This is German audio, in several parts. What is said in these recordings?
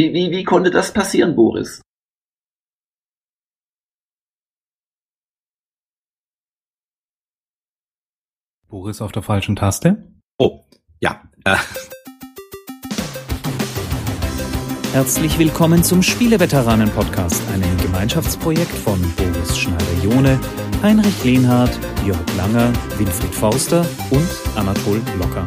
Wie, wie, wie konnte das passieren, Boris? Boris auf der falschen Taste. Oh, ja. Äh. Herzlich willkommen zum Spieleveteranen-Podcast, einem Gemeinschaftsprojekt von Boris Schneider-Jone, Heinrich Lehnhardt, Jörg Langer, Winfried Fauster und Anatol Locker.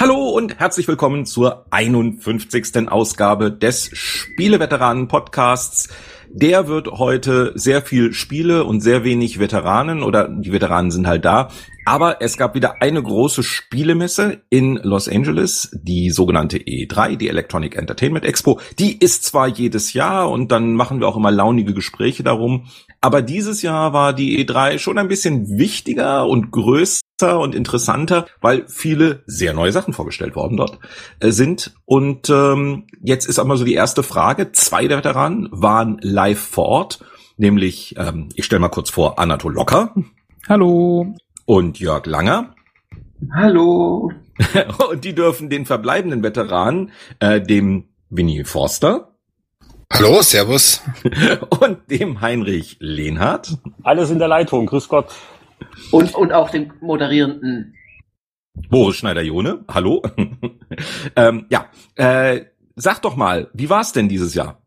Hallo und herzlich willkommen zur 51. Ausgabe des Spieleveteranen-Podcasts. Der wird heute sehr viel Spiele und sehr wenig Veteranen oder die Veteranen sind halt da. Aber es gab wieder eine große Spielemesse in Los Angeles, die sogenannte E3, die Electronic Entertainment Expo. Die ist zwar jedes Jahr und dann machen wir auch immer launige Gespräche darum. Aber dieses Jahr war die E3 schon ein bisschen wichtiger und größer und interessanter, weil viele sehr neue Sachen vorgestellt worden dort äh, sind. Und ähm, jetzt ist einmal so die erste Frage. Zwei der Veteranen waren live vor Ort, nämlich, ähm, ich stelle mal kurz vor, Anatol Locker. Hallo. Und Jörg Langer. Hallo. und die dürfen den verbleibenden Veteranen, äh, dem Winnie Forster. Hallo, Servus. Und dem Heinrich Lehnhardt. Alles in der Leitung, grüß Gott. Und, und auch dem moderierenden Boris Schneider-Jone. Hallo. ähm, ja, äh, sag doch mal, wie war's denn dieses Jahr?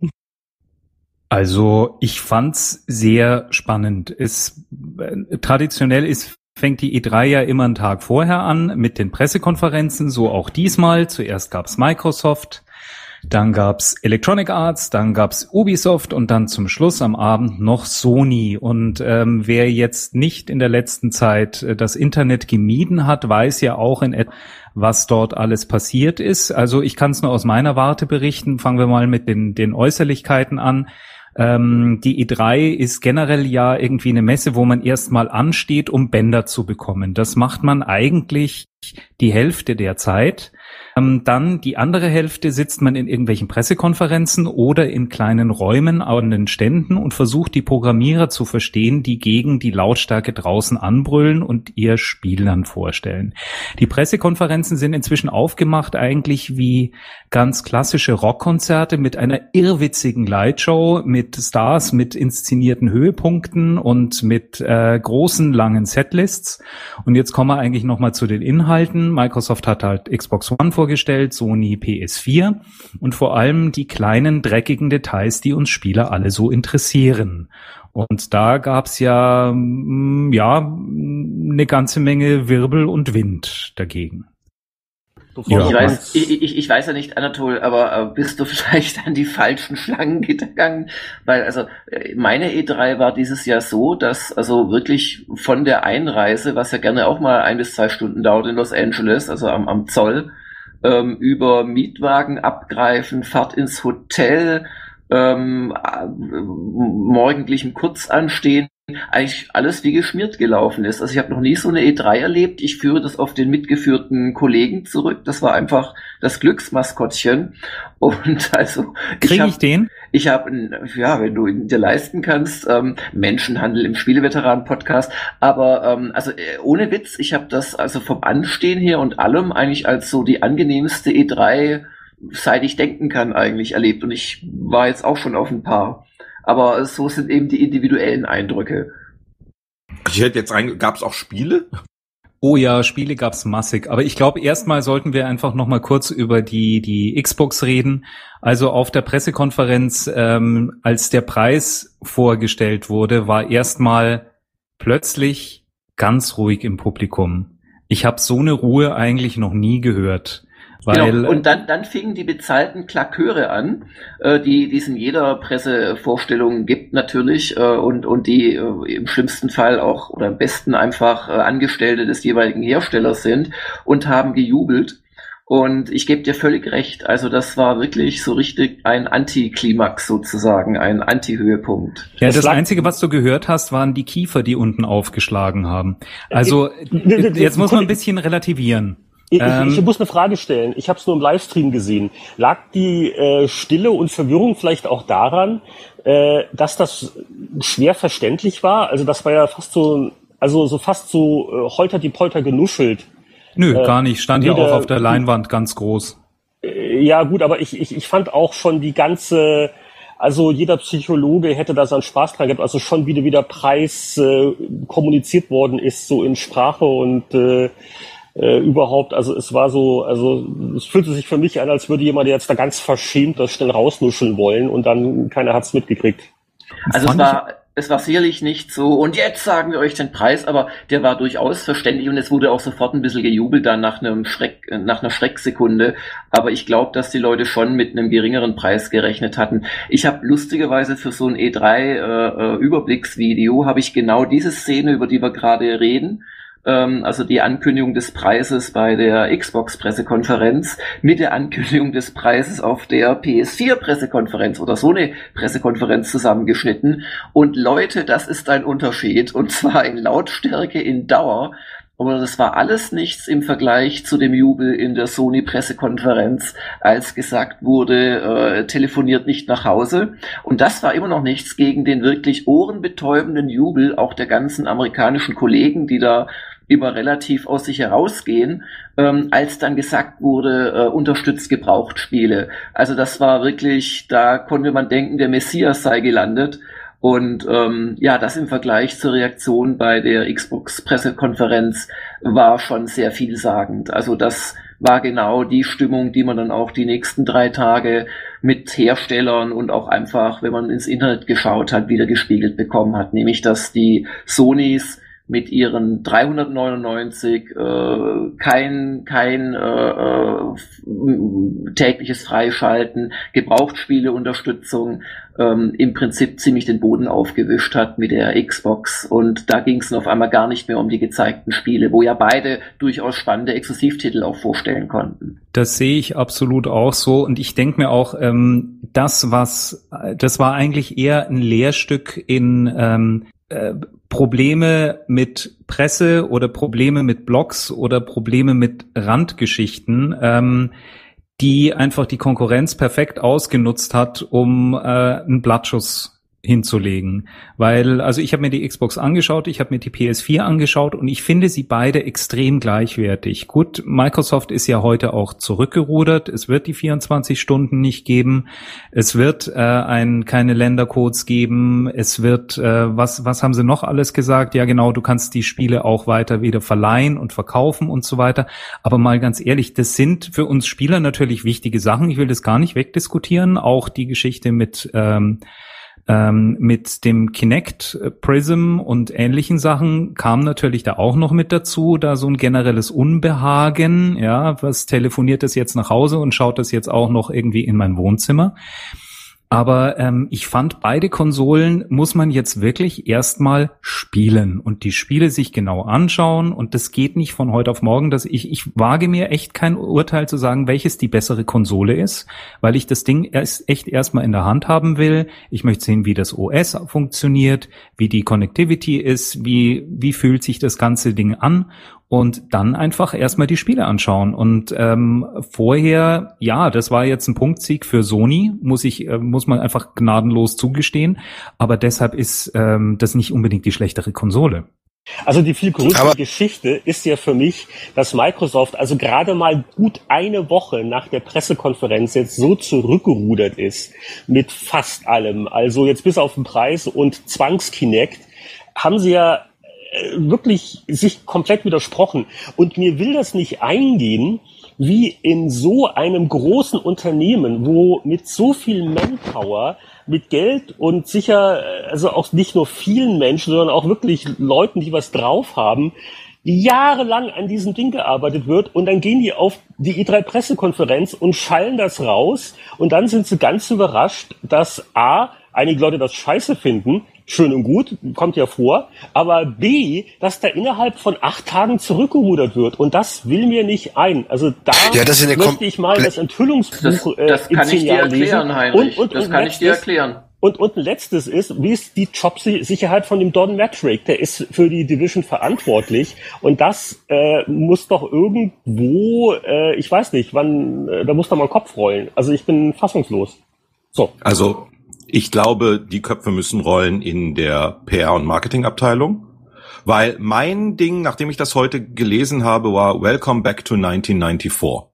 Also ich fand's sehr spannend. Es äh, traditionell ist fängt die E3 ja immer einen Tag vorher an mit den Pressekonferenzen, so auch diesmal. Zuerst gab's Microsoft, dann gab's Electronic Arts, dann gab's Ubisoft und dann zum Schluss am Abend noch Sony. Und ähm, wer jetzt nicht in der letzten Zeit äh, das Internet gemieden hat, weiß ja auch in etwa, was dort alles passiert ist. Also ich kann es nur aus meiner Warte berichten. Fangen wir mal mit den, den Äußerlichkeiten an. Ähm, die E3 ist generell ja irgendwie eine Messe, wo man erstmal ansteht, um Bänder zu bekommen. Das macht man eigentlich die Hälfte der Zeit. Ähm, dann die andere Hälfte sitzt man in irgendwelchen Pressekonferenzen oder in kleinen Räumen an den Ständen und versucht die Programmierer zu verstehen, die gegen die Lautstärke draußen anbrüllen und ihr Spiel dann vorstellen. Die Pressekonferenzen sind inzwischen aufgemacht eigentlich wie ganz klassische Rockkonzerte mit einer irrwitzigen Lightshow, mit Stars, mit inszenierten Höhepunkten und mit äh, großen langen Setlists. Und jetzt kommen wir eigentlich nochmal zu den Inhalten. Microsoft hat halt Xbox One vorgestellt, Sony PS4 und vor allem die kleinen dreckigen Details, die uns Spieler alle so interessieren. Und da gab's ja, mm, ja, eine ganze Menge Wirbel und Wind dagegen. Ja, ich, weiß, ich, ich, ich weiß ja nicht, Anatol, aber äh, bist du vielleicht an die falschen Schlangen gegangen? Weil also äh, meine E3 war dieses Jahr so, dass also wirklich von der Einreise, was ja gerne auch mal ein bis zwei Stunden dauert in Los Angeles, also am, am Zoll, ähm, über Mietwagen abgreifen, Fahrt ins Hotel, ähm, äh, morgendlichen Kurzanstehen, eigentlich alles wie geschmiert gelaufen ist. Also ich habe noch nie so eine E3 erlebt. Ich führe das auf den mitgeführten Kollegen zurück. Das war einfach das Glücksmaskottchen. Und also kriege ich, ich den? Ich habe, ja, wenn du ihn dir leisten kannst, ähm, Menschenhandel im Spieleveteranen-Podcast. Aber ähm, also äh, ohne Witz, ich habe das also vom Anstehen her und allem eigentlich als so die angenehmste E3 seit ich denken kann eigentlich erlebt. Und ich war jetzt auch schon auf ein paar. Aber so sind eben die individuellen Eindrücke. Ich hätte jetzt rein, gab es auch Spiele? Oh ja, Spiele gab's massig. Aber ich glaube, erstmal sollten wir einfach noch mal kurz über die die Xbox reden. Also auf der Pressekonferenz, ähm, als der Preis vorgestellt wurde, war erstmal plötzlich ganz ruhig im Publikum. Ich habe so eine Ruhe eigentlich noch nie gehört. Weil, genau. Und dann, dann fingen die bezahlten Klaköre an, äh, die, die es in jeder Pressevorstellung gibt natürlich äh, und, und die äh, im schlimmsten Fall auch oder am besten einfach äh, Angestellte des jeweiligen Herstellers sind und haben gejubelt. Und ich gebe dir völlig recht. Also das war wirklich so richtig ein Antiklimax sozusagen, ein Anti-Höhepunkt. Ja, das, das Einzige, was du gehört hast, waren die Kiefer, die unten aufgeschlagen haben. Also äh, jetzt muss man ein bisschen relativieren. Ich, ähm, ich, muss eine Frage stellen. Ich habe es nur im Livestream gesehen. Lag die äh, Stille und Verwirrung vielleicht auch daran, äh, dass das schwer verständlich war? Also das war ja fast so, also so fast so äh, holter die Polter genuschelt. Nö, äh, gar nicht. Stand ja auch auf der Leinwand ganz groß. Äh, ja, gut, aber ich, ich, ich fand auch schon die ganze, also jeder Psychologe hätte da seinen Spaß dran gehabt, also schon wieder wieder Preis äh, kommuniziert worden ist, so in Sprache und äh, äh, überhaupt, also es war so, also es fühlte sich für mich an, als würde jemand jetzt da ganz verschämt das schnell rausnuscheln wollen und dann keiner hat's mitgekriegt. Also es war, es war sicherlich nicht so, und jetzt sagen wir euch den Preis, aber der war durchaus verständlich und es wurde auch sofort ein bisschen gejubelt dann nach einem Schreck, nach einer Schrecksekunde. Aber ich glaube, dass die Leute schon mit einem geringeren Preis gerechnet hatten. Ich habe lustigerweise für so ein E3 äh, äh, Überblicksvideo habe ich genau diese Szene, über die wir gerade reden, ähm, also die Ankündigung des Preises bei der Xbox-Pressekonferenz mit der Ankündigung des Preises auf der PS4-Pressekonferenz oder so eine Pressekonferenz zusammengeschnitten. Und Leute, das ist ein Unterschied und zwar in Lautstärke, in Dauer. Aber das war alles nichts im Vergleich zu dem Jubel in der Sony-Pressekonferenz, als gesagt wurde, äh, telefoniert nicht nach Hause. Und das war immer noch nichts gegen den wirklich ohrenbetäubenden Jubel auch der ganzen amerikanischen Kollegen, die da immer relativ aus sich herausgehen, ähm, als dann gesagt wurde, äh, unterstützt Gebrauchtspiele. Also das war wirklich, da konnte man denken, der Messias sei gelandet. Und ähm, ja, das im Vergleich zur Reaktion bei der Xbox-Pressekonferenz war schon sehr vielsagend. Also das war genau die Stimmung, die man dann auch die nächsten drei Tage mit Herstellern und auch einfach, wenn man ins Internet geschaut hat, wieder gespiegelt bekommen hat. Nämlich, dass die Sonys mit ihren 399 äh, kein kein äh, äh, tägliches Freischalten, Gebrauchtspiele-Unterstützung ähm, im Prinzip ziemlich den Boden aufgewischt hat mit der Xbox und da ging es auf einmal gar nicht mehr um die gezeigten Spiele, wo ja beide durchaus spannende Exklusivtitel auch vorstellen konnten. Das sehe ich absolut auch so und ich denke mir auch, ähm, das was das war eigentlich eher ein Lehrstück in ähm, äh, Probleme mit Presse oder Probleme mit Blogs oder Probleme mit Randgeschichten, ähm, die einfach die Konkurrenz perfekt ausgenutzt hat, um äh, einen Blattschuss hinzulegen. Weil, also ich habe mir die Xbox angeschaut, ich habe mir die PS4 angeschaut und ich finde sie beide extrem gleichwertig. Gut, Microsoft ist ja heute auch zurückgerudert. Es wird die 24 Stunden nicht geben. Es wird äh, ein, keine Ländercodes geben. Es wird, äh, was, was haben sie noch alles gesagt? Ja, genau, du kannst die Spiele auch weiter wieder verleihen und verkaufen und so weiter. Aber mal ganz ehrlich, das sind für uns Spieler natürlich wichtige Sachen. Ich will das gar nicht wegdiskutieren. Auch die Geschichte mit ähm, ähm, mit dem Kinect Prism und ähnlichen Sachen kam natürlich da auch noch mit dazu, da so ein generelles Unbehagen, ja, was telefoniert das jetzt nach Hause und schaut das jetzt auch noch irgendwie in mein Wohnzimmer. Aber ähm, ich fand, beide Konsolen muss man jetzt wirklich erstmal spielen und die Spiele sich genau anschauen. Und das geht nicht von heute auf morgen. Dass ich, ich wage mir echt kein Urteil zu sagen, welches die bessere Konsole ist, weil ich das Ding erst echt erstmal in der Hand haben will. Ich möchte sehen, wie das OS funktioniert, wie die Connectivity ist, wie, wie fühlt sich das ganze Ding an und dann einfach erstmal die Spiele anschauen. Und ähm, vorher, ja, das war jetzt ein Punktsieg für Sony, muss ich, äh, muss man einfach gnadenlos zugestehen. Aber deshalb ist ähm, das nicht unbedingt die schlechtere Konsole. Also die viel größere Aber Geschichte ist ja für mich, dass Microsoft also gerade mal gut eine Woche nach der Pressekonferenz jetzt so zurückgerudert ist mit fast allem. Also jetzt bis auf den Preis und Zwangskinect haben sie ja wirklich sich komplett widersprochen. Und mir will das nicht eingehen, wie in so einem großen Unternehmen, wo mit so viel Manpower, mit Geld und sicher, äh, also auch nicht nur vielen Menschen, sondern auch wirklich Leuten, die was drauf haben, jahrelang an diesem Ding gearbeitet wird und dann gehen die auf die E3-Pressekonferenz und schallen das raus und dann sind sie ganz überrascht, dass A, einige Leute das scheiße finden, schön und gut, kommt ja vor, aber B, dass da innerhalb von acht Tagen zurückgerudert wird und das will mir nicht ein. Also da ja, das möchte ich mal das Enthüllungsbuch das, das äh, in zehn Jahren lesen. Heinrich. Und, und, das und kann ich dir erklären. Und, und ein letztes ist, wie ist die Jobsicherheit von dem Don Matrick? Der ist für die Division verantwortlich. Und das äh, muss doch irgendwo, äh, ich weiß nicht, wann, äh, da muss doch mal Kopf rollen. Also ich bin fassungslos. So. Also ich glaube, die Köpfe müssen rollen in der PR- und Marketingabteilung. Weil mein Ding, nachdem ich das heute gelesen habe, war Welcome Back to 1994.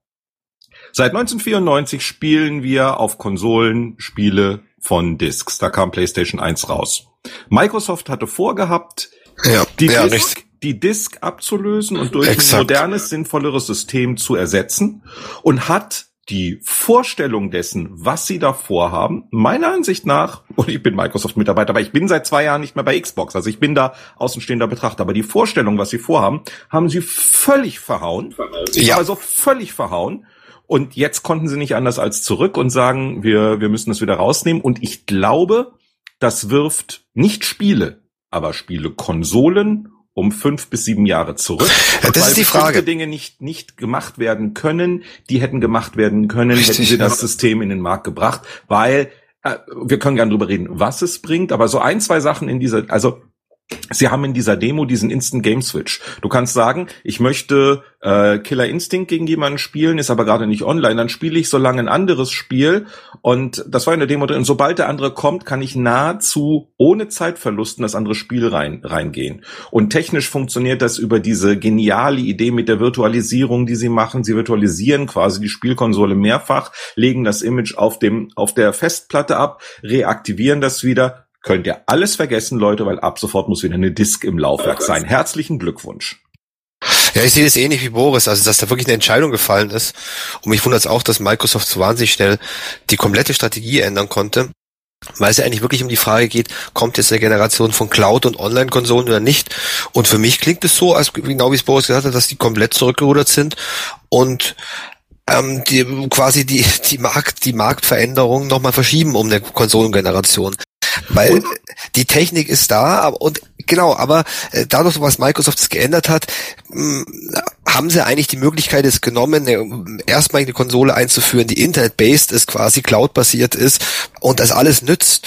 Seit 1994 spielen wir auf Konsolen Spiele von Discs. Da kam PlayStation 1 raus. Microsoft hatte vorgehabt, ja, die, ja, Disc, die Disk abzulösen und durch Exakt. ein modernes, sinnvolleres System zu ersetzen und hat die Vorstellung dessen, was sie da vorhaben, meiner Ansicht nach, und ich bin Microsoft-Mitarbeiter, aber ich bin seit zwei Jahren nicht mehr bei Xbox, also ich bin da außenstehender Betrachter, aber die Vorstellung, was sie vorhaben, haben sie völlig verhauen. Ja. Also völlig verhauen. Und jetzt konnten sie nicht anders als zurück und sagen, wir, wir müssen das wieder rausnehmen. Und ich glaube, das wirft nicht Spiele, aber Spiele Konsolen um fünf bis sieben Jahre zurück. Ja, das ist die Frage. Dinge nicht, nicht gemacht werden können, die hätten gemacht werden können, Richtig, hätten sie das System in den Markt gebracht, weil äh, wir können gerne drüber reden, was es bringt, aber so ein, zwei Sachen in dieser, also Sie haben in dieser Demo diesen Instant Game Switch. Du kannst sagen, ich möchte äh, Killer Instinct gegen jemanden spielen, ist aber gerade nicht online, dann spiele ich so lange ein anderes Spiel und das war in der Demo drin. Sobald der andere kommt, kann ich nahezu ohne Zeitverlust in das andere Spiel rein reingehen. Und technisch funktioniert das über diese geniale Idee mit der Virtualisierung, die sie machen. Sie virtualisieren quasi die Spielkonsole mehrfach, legen das Image auf dem auf der Festplatte ab, reaktivieren das wieder, könnt ihr alles vergessen, Leute, weil ab sofort muss wieder eine Disk im Laufwerk sein. Herzlichen Glückwunsch. Ja, ich sehe das ähnlich wie Boris, also dass da wirklich eine Entscheidung gefallen ist. Und mich wundert es auch, dass Microsoft so wahnsinnig schnell die komplette Strategie ändern konnte. Weil es ja eigentlich wirklich um die Frage geht, kommt jetzt eine Generation von Cloud- und Online-Konsolen oder nicht? Und für mich klingt es so, als genau wie es Boris gesagt hat, dass die komplett zurückgerudert sind und ähm, die, quasi die, die, Markt, die Marktveränderung nochmal verschieben um eine Konsolengeneration. Weil und? die Technik ist da und genau, aber äh, dadurch, was Microsoft geändert hat, mh, hm, haben sie eigentlich die Möglichkeit es genommen, eine, erstmal eine Konsole einzuführen, die Internet-based ist, quasi Cloud-basiert ist und das alles nützt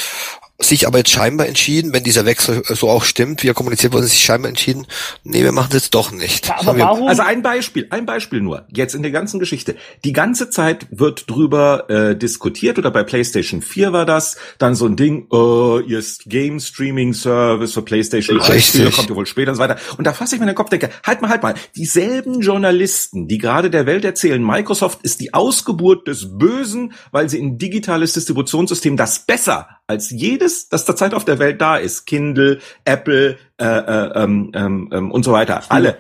sich aber jetzt scheinbar entschieden, wenn dieser Wechsel so auch stimmt, wie er kommuniziert wurde, sich scheinbar entschieden, nee, wir machen das doch nicht. Ja, aber warum? Also ein Beispiel, ein Beispiel nur, jetzt in der ganzen Geschichte. Die ganze Zeit wird drüber äh, diskutiert, oder bei PlayStation 4 war das, dann so ein Ding, äh, ihr Game Streaming Service für PlayStation 3 Spiele kommt ja wohl später und so weiter. Und da fasse ich mir den Kopf denke, halt mal, halt mal, dieselben Journalisten, die gerade der Welt erzählen, Microsoft ist die Ausgeburt des Bösen, weil sie ein digitales Distributionssystem, das besser als jedes, das zurzeit auf der Welt da ist. Kindle, Apple äh, äh, ähm, ähm, ähm und so weiter. Alle.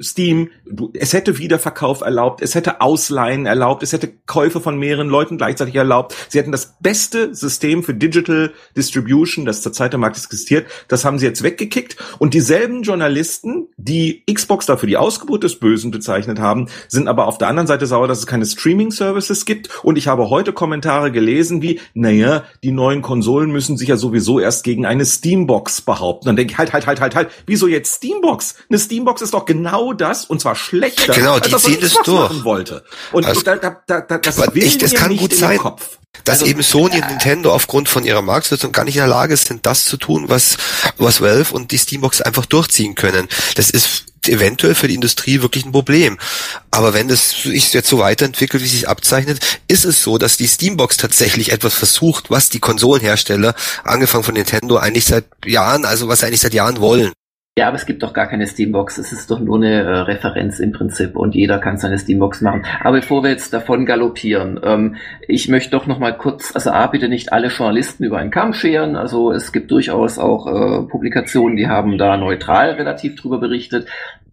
Steam, du, es hätte Wiederverkauf erlaubt, es hätte Ausleihen erlaubt, es hätte Käufe von mehreren Leuten gleichzeitig erlaubt. Sie hätten das beste System für Digital Distribution, das zurzeit am Markt existiert, das haben sie jetzt weggekickt. Und dieselben Journalisten, die Xbox dafür die Ausgeburt des Bösen bezeichnet haben, sind aber auf der anderen Seite sauer, dass es keine Streaming-Services gibt. Und ich habe heute Kommentare gelesen wie, naja, die neuen Konsolen müssen sich ja sowieso erst gegen eine Steambox behaupten. Dann denke ich, halt, halt, halt, halt, halt, wieso jetzt Steambox? Eine Steambox ist doch genau genau das und zwar schlechter, genau, die als das, was Xbox machen wollte. Und also, da, da, da, das will ich, das kann gut sein. Dass also, eben Sony und Nintendo aufgrund von ihrer Marktsituation gar nicht in der Lage sind, das zu tun, was, was Valve und die Steambox einfach durchziehen können. Das ist eventuell für die Industrie wirklich ein Problem. Aber wenn es sich jetzt so weiterentwickelt, wie es sich abzeichnet, ist es so, dass die Steambox tatsächlich etwas versucht, was die Konsolenhersteller, angefangen von Nintendo, eigentlich seit Jahren, also was sie eigentlich seit Jahren wollen. Ja, aber es gibt doch gar keine Steambox. Es ist doch nur eine äh, Referenz im Prinzip und jeder kann seine Steambox machen. Aber bevor wir jetzt davon galoppieren, ähm, ich möchte doch noch mal kurz, also A, bitte nicht alle Journalisten über einen Kamm scheren. Also es gibt durchaus auch äh, Publikationen, die haben da neutral relativ drüber berichtet.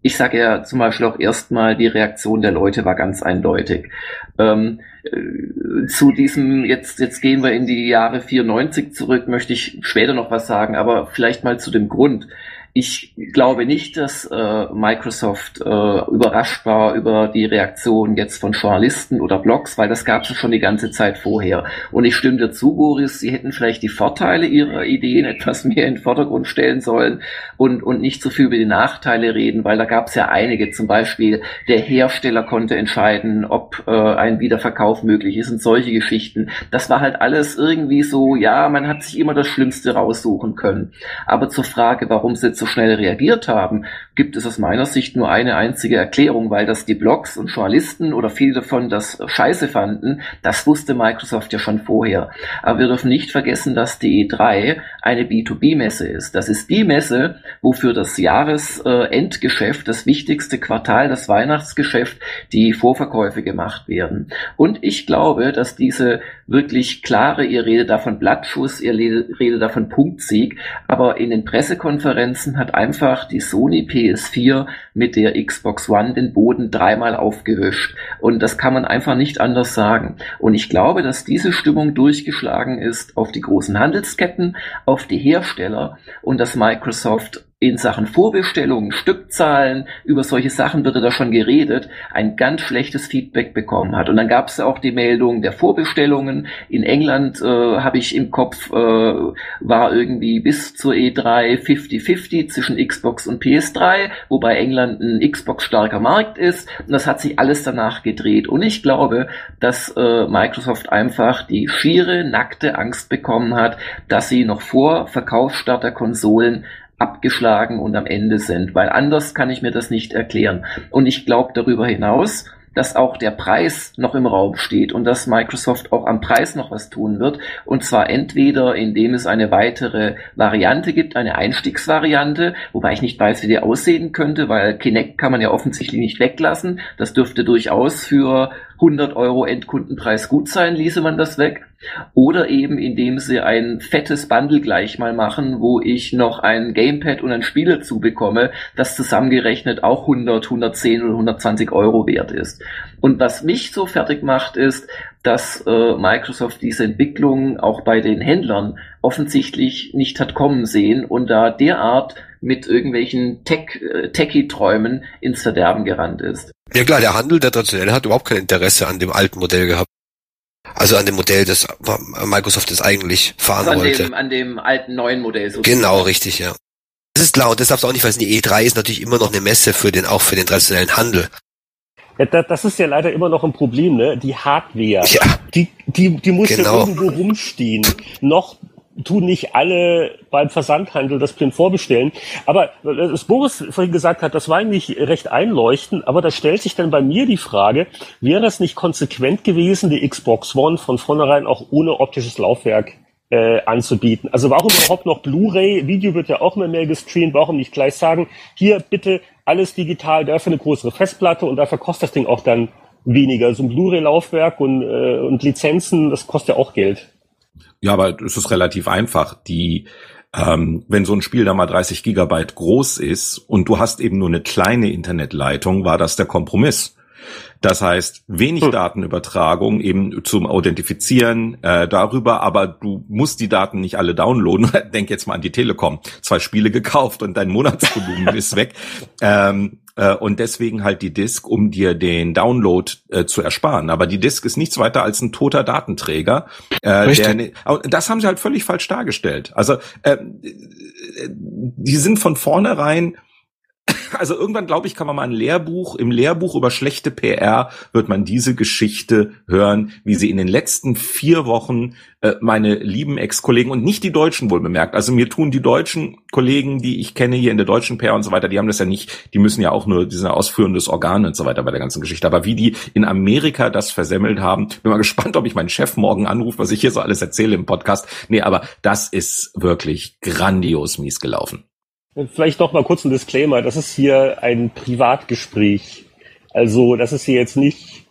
Ich sage ja zum Beispiel auch erstmal, die Reaktion der Leute war ganz eindeutig. Ähm, äh, zu diesem, jetzt, jetzt gehen wir in die Jahre 94 zurück, möchte ich später noch was sagen, aber vielleicht mal zu dem Grund. Ich glaube nicht, dass äh, Microsoft äh, überrascht war über die Reaktion jetzt von Journalisten oder Blogs, weil das gab es schon die ganze Zeit vorher. Und ich stimme dir zu, Boris, sie hätten vielleicht die Vorteile ihrer Ideen etwas mehr in den Vordergrund stellen sollen und, und nicht so viel über die Nachteile reden, weil da gab es ja einige. Zum Beispiel, der Hersteller konnte entscheiden, ob äh, ein Wiederverkauf möglich ist und solche Geschichten. Das war halt alles irgendwie so, ja, man hat sich immer das Schlimmste raussuchen können. Aber zur Frage, warum sitzt so schnell reagiert haben, gibt es aus meiner Sicht nur eine einzige Erklärung, weil das die Blogs und Journalisten oder viele davon das scheiße fanden. Das wusste Microsoft ja schon vorher. Aber wir dürfen nicht vergessen, dass die E3 eine B2B-Messe ist. Das ist die Messe, wofür das Jahresendgeschäft, das wichtigste Quartal, das Weihnachtsgeschäft, die Vorverkäufe gemacht werden. Und ich glaube, dass diese wirklich klare, ihr redet davon Blattschuss, ihr redet davon Punktsieg, aber in den Pressekonferenzen hat einfach die Sony PS4 mit der Xbox One den Boden dreimal aufgewischt. Und das kann man einfach nicht anders sagen. Und ich glaube, dass diese Stimmung durchgeschlagen ist auf die großen Handelsketten, auf die Hersteller und dass Microsoft in Sachen Vorbestellungen, Stückzahlen, über solche Sachen wird da schon geredet, ein ganz schlechtes Feedback bekommen hat. Und dann gab es auch die Meldung der Vorbestellungen. In England äh, habe ich im Kopf, äh, war irgendwie bis zur E3 50-50 zwischen Xbox und PS3, wobei England ein Xbox-starker Markt ist. Und das hat sich alles danach gedreht. Und ich glaube, dass äh, Microsoft einfach die schiere, nackte Angst bekommen hat, dass sie noch vor Verkaufsstart der Konsolen abgeschlagen und am Ende sind, weil anders kann ich mir das nicht erklären. Und ich glaube darüber hinaus, dass auch der Preis noch im Raum steht und dass Microsoft auch am Preis noch was tun wird. Und zwar entweder, indem es eine weitere Variante gibt, eine Einstiegsvariante, wobei ich nicht weiß, wie die aussehen könnte, weil Kinect kann man ja offensichtlich nicht weglassen. Das dürfte durchaus für 100 Euro Endkundenpreis gut sein, ließe man das weg. Oder eben indem sie ein fettes Bundle gleich mal machen, wo ich noch ein Gamepad und ein Spiel dazu bekomme, das zusammengerechnet auch 100, 110 oder 120 Euro wert ist. Und was mich so fertig macht, ist, dass äh, Microsoft diese Entwicklung auch bei den Händlern offensichtlich nicht hat kommen sehen und da derart mit irgendwelchen Tech, äh, Techie-Träumen ins Verderben gerannt ist. Ja klar, der Handel, der traditionelle, hat überhaupt kein Interesse an dem alten Modell gehabt. Also an dem Modell, das Microsoft es eigentlich fahren also an wollte. Dem, an dem alten neuen Modell sozusagen. Genau, richtig, ja. Das ist klar, und das darfst du auch nicht vergessen, die E3 ist natürlich immer noch eine Messe für den, auch für den traditionellen Handel. Ja, das ist ja leider immer noch ein Problem, ne? Die Hardware. Ja. Die, die, die muss genau. ja irgendwo rumstehen. Noch tun nicht alle beim Versandhandel das blind vorbestellen. Aber was Boris vorhin gesagt hat, das war eigentlich recht einleuchtend, aber da stellt sich dann bei mir die Frage, wäre es nicht konsequent gewesen, die Xbox One von vornherein auch ohne optisches Laufwerk äh, anzubieten. Also warum überhaupt noch Blu-ray? Video wird ja auch immer mehr gestreamt. Warum nicht gleich sagen, hier bitte alles digital, dafür eine größere Festplatte und dafür kostet das Ding auch dann weniger. So ein Blu-ray-Laufwerk und, äh, und Lizenzen, das kostet ja auch Geld. Ja, aber es ist relativ einfach. Die, ähm, wenn so ein Spiel da mal 30 Gigabyte groß ist und du hast eben nur eine kleine Internetleitung, war das der Kompromiss. Das heißt, wenig hm. Datenübertragung eben zum Authentifizieren äh, darüber, aber du musst die Daten nicht alle downloaden. Denk jetzt mal an die Telekom. Zwei Spiele gekauft und dein Monatsvolumen ist weg. Ähm, äh, und deswegen halt die Disk, um dir den Download äh, zu ersparen. Aber die Disk ist nichts weiter als ein toter Datenträger. Äh, der, ne, das haben sie halt völlig falsch dargestellt. Also äh, die sind von vornherein also irgendwann glaube ich, kann man mal ein Lehrbuch, im Lehrbuch über schlechte PR wird man diese Geschichte hören, wie sie in den letzten vier Wochen äh, meine lieben Ex-Kollegen und nicht die Deutschen wohl bemerkt. Also mir tun die deutschen Kollegen, die ich kenne hier in der deutschen PR und so weiter, die haben das ja nicht, die müssen ja auch nur diese ausführendes Organ und so weiter bei der ganzen Geschichte. Aber wie die in Amerika das versemmelt haben, bin mal gespannt, ob ich meinen Chef morgen anrufe, was ich hier so alles erzähle im Podcast. Nee, aber das ist wirklich grandios mies gelaufen. Vielleicht noch mal kurz ein Disclaimer. Das ist hier ein Privatgespräch. Also, das ist hier jetzt nicht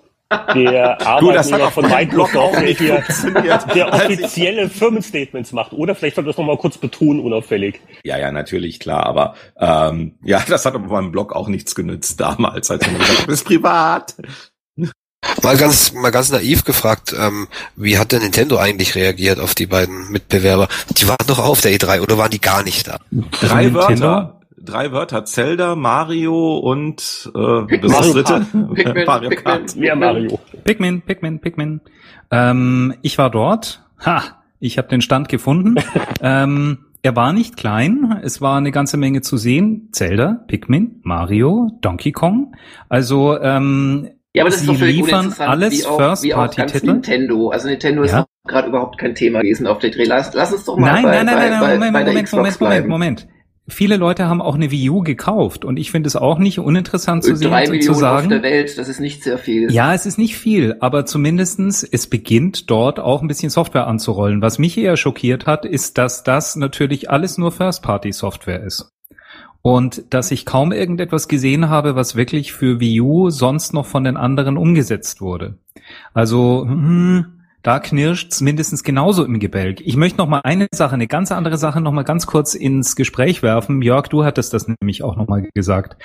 der Arbeitnehmer von Microsoft, der hier der offizielle Firmenstatements macht. Oder vielleicht sollte das noch mal kurz betonen, unauffällig. Ja, ja, natürlich, klar. Aber ähm, ja, das hat aber beim Blog auch nichts genützt damals, als man gesagt das ist privat. Mal ganz, mal ganz naiv gefragt, ähm, wie hat denn Nintendo eigentlich reagiert auf die beiden Mitbewerber? Die waren doch auf der E3 oder waren die gar nicht da? Drei Nintendo? Wörter. Drei Wörter. Zelda, Mario und äh, Pikmin. das dritte? Pikmin, Mario Kart. Mehr Mario. Pikmin, Pikmin, Pikmin. Ähm, ich war dort. Ha! Ich habe den Stand gefunden. ähm, er war nicht klein, es war eine ganze Menge zu sehen. Zelda, Pikmin, Mario, Donkey Kong. Also ähm, ja, aber das Sie ist doch liefern alles First-Party-Titel. Nintendo. Also Nintendo ist ja. gerade überhaupt kein Thema gewesen auf der Dreh. Lass, lass uns doch mal nein, bei, nein, nein, bei, nein, bei, Moment, bei Moment, Moment, Moment, Moment, viele Leute haben auch eine Wii U gekauft und ich finde es auch nicht uninteressant zu sehen, Millionen zu sagen. auf der Welt, das ist nicht sehr viel. Ja, es ist nicht viel, aber zumindestens es beginnt dort auch ein bisschen Software anzurollen. Was mich eher schockiert hat, ist, dass das natürlich alles nur First-Party-Software ist. Und dass ich kaum irgendetwas gesehen habe, was wirklich für Wii U sonst noch von den anderen umgesetzt wurde. Also, hm, da knirscht's mindestens genauso im Gebälk. Ich möchte noch mal eine Sache, eine ganz andere Sache noch mal ganz kurz ins Gespräch werfen. Jörg, du hattest das nämlich auch noch mal gesagt.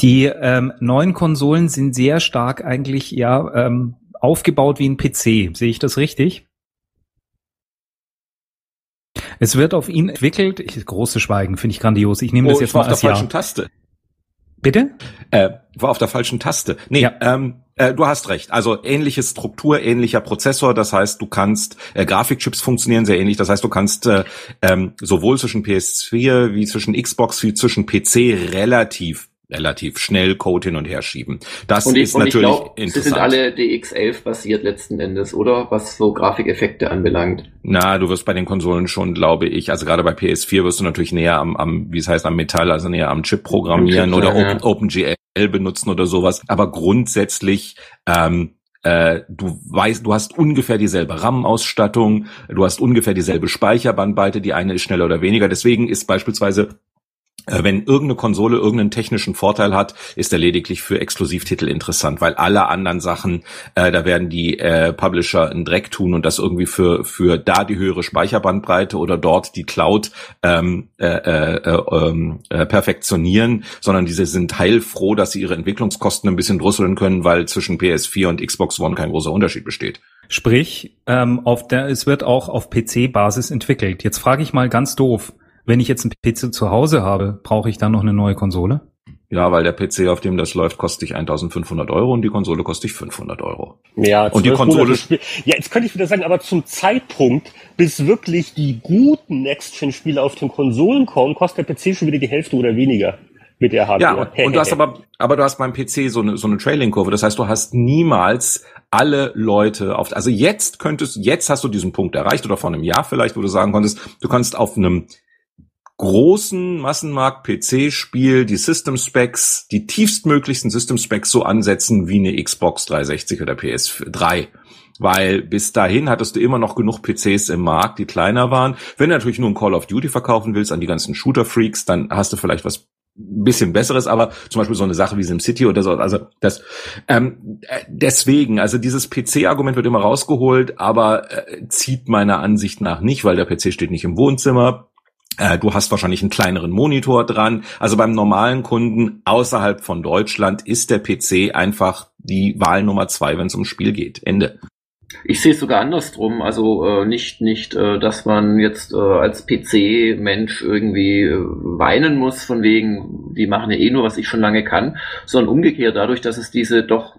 Die ähm, neuen Konsolen sind sehr stark eigentlich ja ähm, aufgebaut wie ein PC. Sehe ich das richtig? Es wird auf ihn entwickelt. Ich, große Schweigen finde ich grandios. Ich nehme oh, das jetzt ich war mal auf als der Ja. falschen Taste. Bitte? Äh, war auf der falschen Taste. Nee, Ja. ähm, äh, du hast recht. Also ähnliche Struktur, ähnlicher Prozessor. Das heißt, du kannst äh, Grafikchips funktionieren sehr ähnlich. Das heißt, du kannst äh, ähm, sowohl zwischen PS4 wie zwischen Xbox wie zwischen PC relativ relativ schnell Code hin und her schieben. Das ich, ist natürlich glaube, sie interessant. sind alle DX11 basiert letzten Endes, oder? Was so Grafikeffekte anbelangt. Na, du wirst bei den Konsolen schon, glaube ich, also gerade bei PS4 wirst du natürlich näher am, am wie es heißt, am Metall, also näher am Chip programmieren Am Chip, oder ja, Open, OpenGL benutzen oder sowas. Aber grundsätzlich ähm, äh, du weißt, du hast ungefähr dieselbe RAM-Ausstattung, du hast ungefähr dieselbe Speicherbandbreite, die eine ist schneller oder weniger. Deswegen ist beispielsweise wenn irgendeine Konsole irgendeinen technischen Vorteil hat, ist er lediglich für Exklusivtitel interessant, weil alle anderen Sachen, äh, da werden die äh, Publisher einen Dreck tun und das irgendwie für für da die höhere Speicherbandbreite oder dort die Cloud ähm, äh, äh, ähm, äh, perfektionieren, sondern diese sind heilfroh, dass sie ihre Entwicklungskosten ein bisschen drosseln können, weil zwischen PS4 und Xbox One kein großer Unterschied besteht. Sprich, ähm, auf der, es wird auch auf PC-Basis entwickelt. Jetzt frage ich mal ganz doof, wenn ich jetzt einen PC zu Hause habe, brauche ich dann noch eine neue Konsole? Ja, weil der PC, auf dem das läuft, kostet dich 1500 Euro und die Konsole kostet dich 500 Euro. Ja, Und die Konsole- Ja, jetzt könnte ich wieder sagen, aber zum Zeitpunkt, bis wirklich die guten Next-Gen-Spiele auf den Konsolen kommen, kostet der PC schon wieder die Hälfte oder weniger mit der Ja, Hardware. und, und du hast aber, aber du hast beim PC so eine, so eine Trailing-Kurve. Das heißt, du hast niemals alle Leute auf, also jetzt könntest, jetzt hast du diesen Punkt erreicht oder vor einem Jahr vielleicht, wo du sagen konntest, du kannst auf einem großen Massenmarkt-PC-Spiel die System-Specs, die tiefstmöglichsten System-Specs so ansetzen wie eine Xbox 360 oder PS3. Weil bis dahin hattest du immer noch genug PCs im Markt, die kleiner waren. Wenn du natürlich nur ein Call of Duty verkaufen willst an die ganzen Shooter-Freaks, dann hast du vielleicht was bisschen besseres, aber zum Beispiel so eine Sache wie SimCity oder so, also das ähm, äh, deswegen, also dieses PC-Argument wird immer rausgeholt, aber äh, zieht meiner Ansicht nach nicht, weil der PC steht nicht im Wohnzimmer. Äh, Du hast wahrscheinlich einen kleineren Monitor dran. Also beim normalen Kunden außerhalb von Deutschland ist der PC einfach die Wahl Nummer zwei, wenn es ums Spiel geht. Ende. Ich sehe es sogar andersrum. Also äh, nicht, nicht, äh, dass man jetzt äh, als PC-Mensch irgendwie äh, weinen muss, von wegen, die machen ja eh nur, was ich schon lange kann, sondern umgekehrt dadurch, dass es diese doch,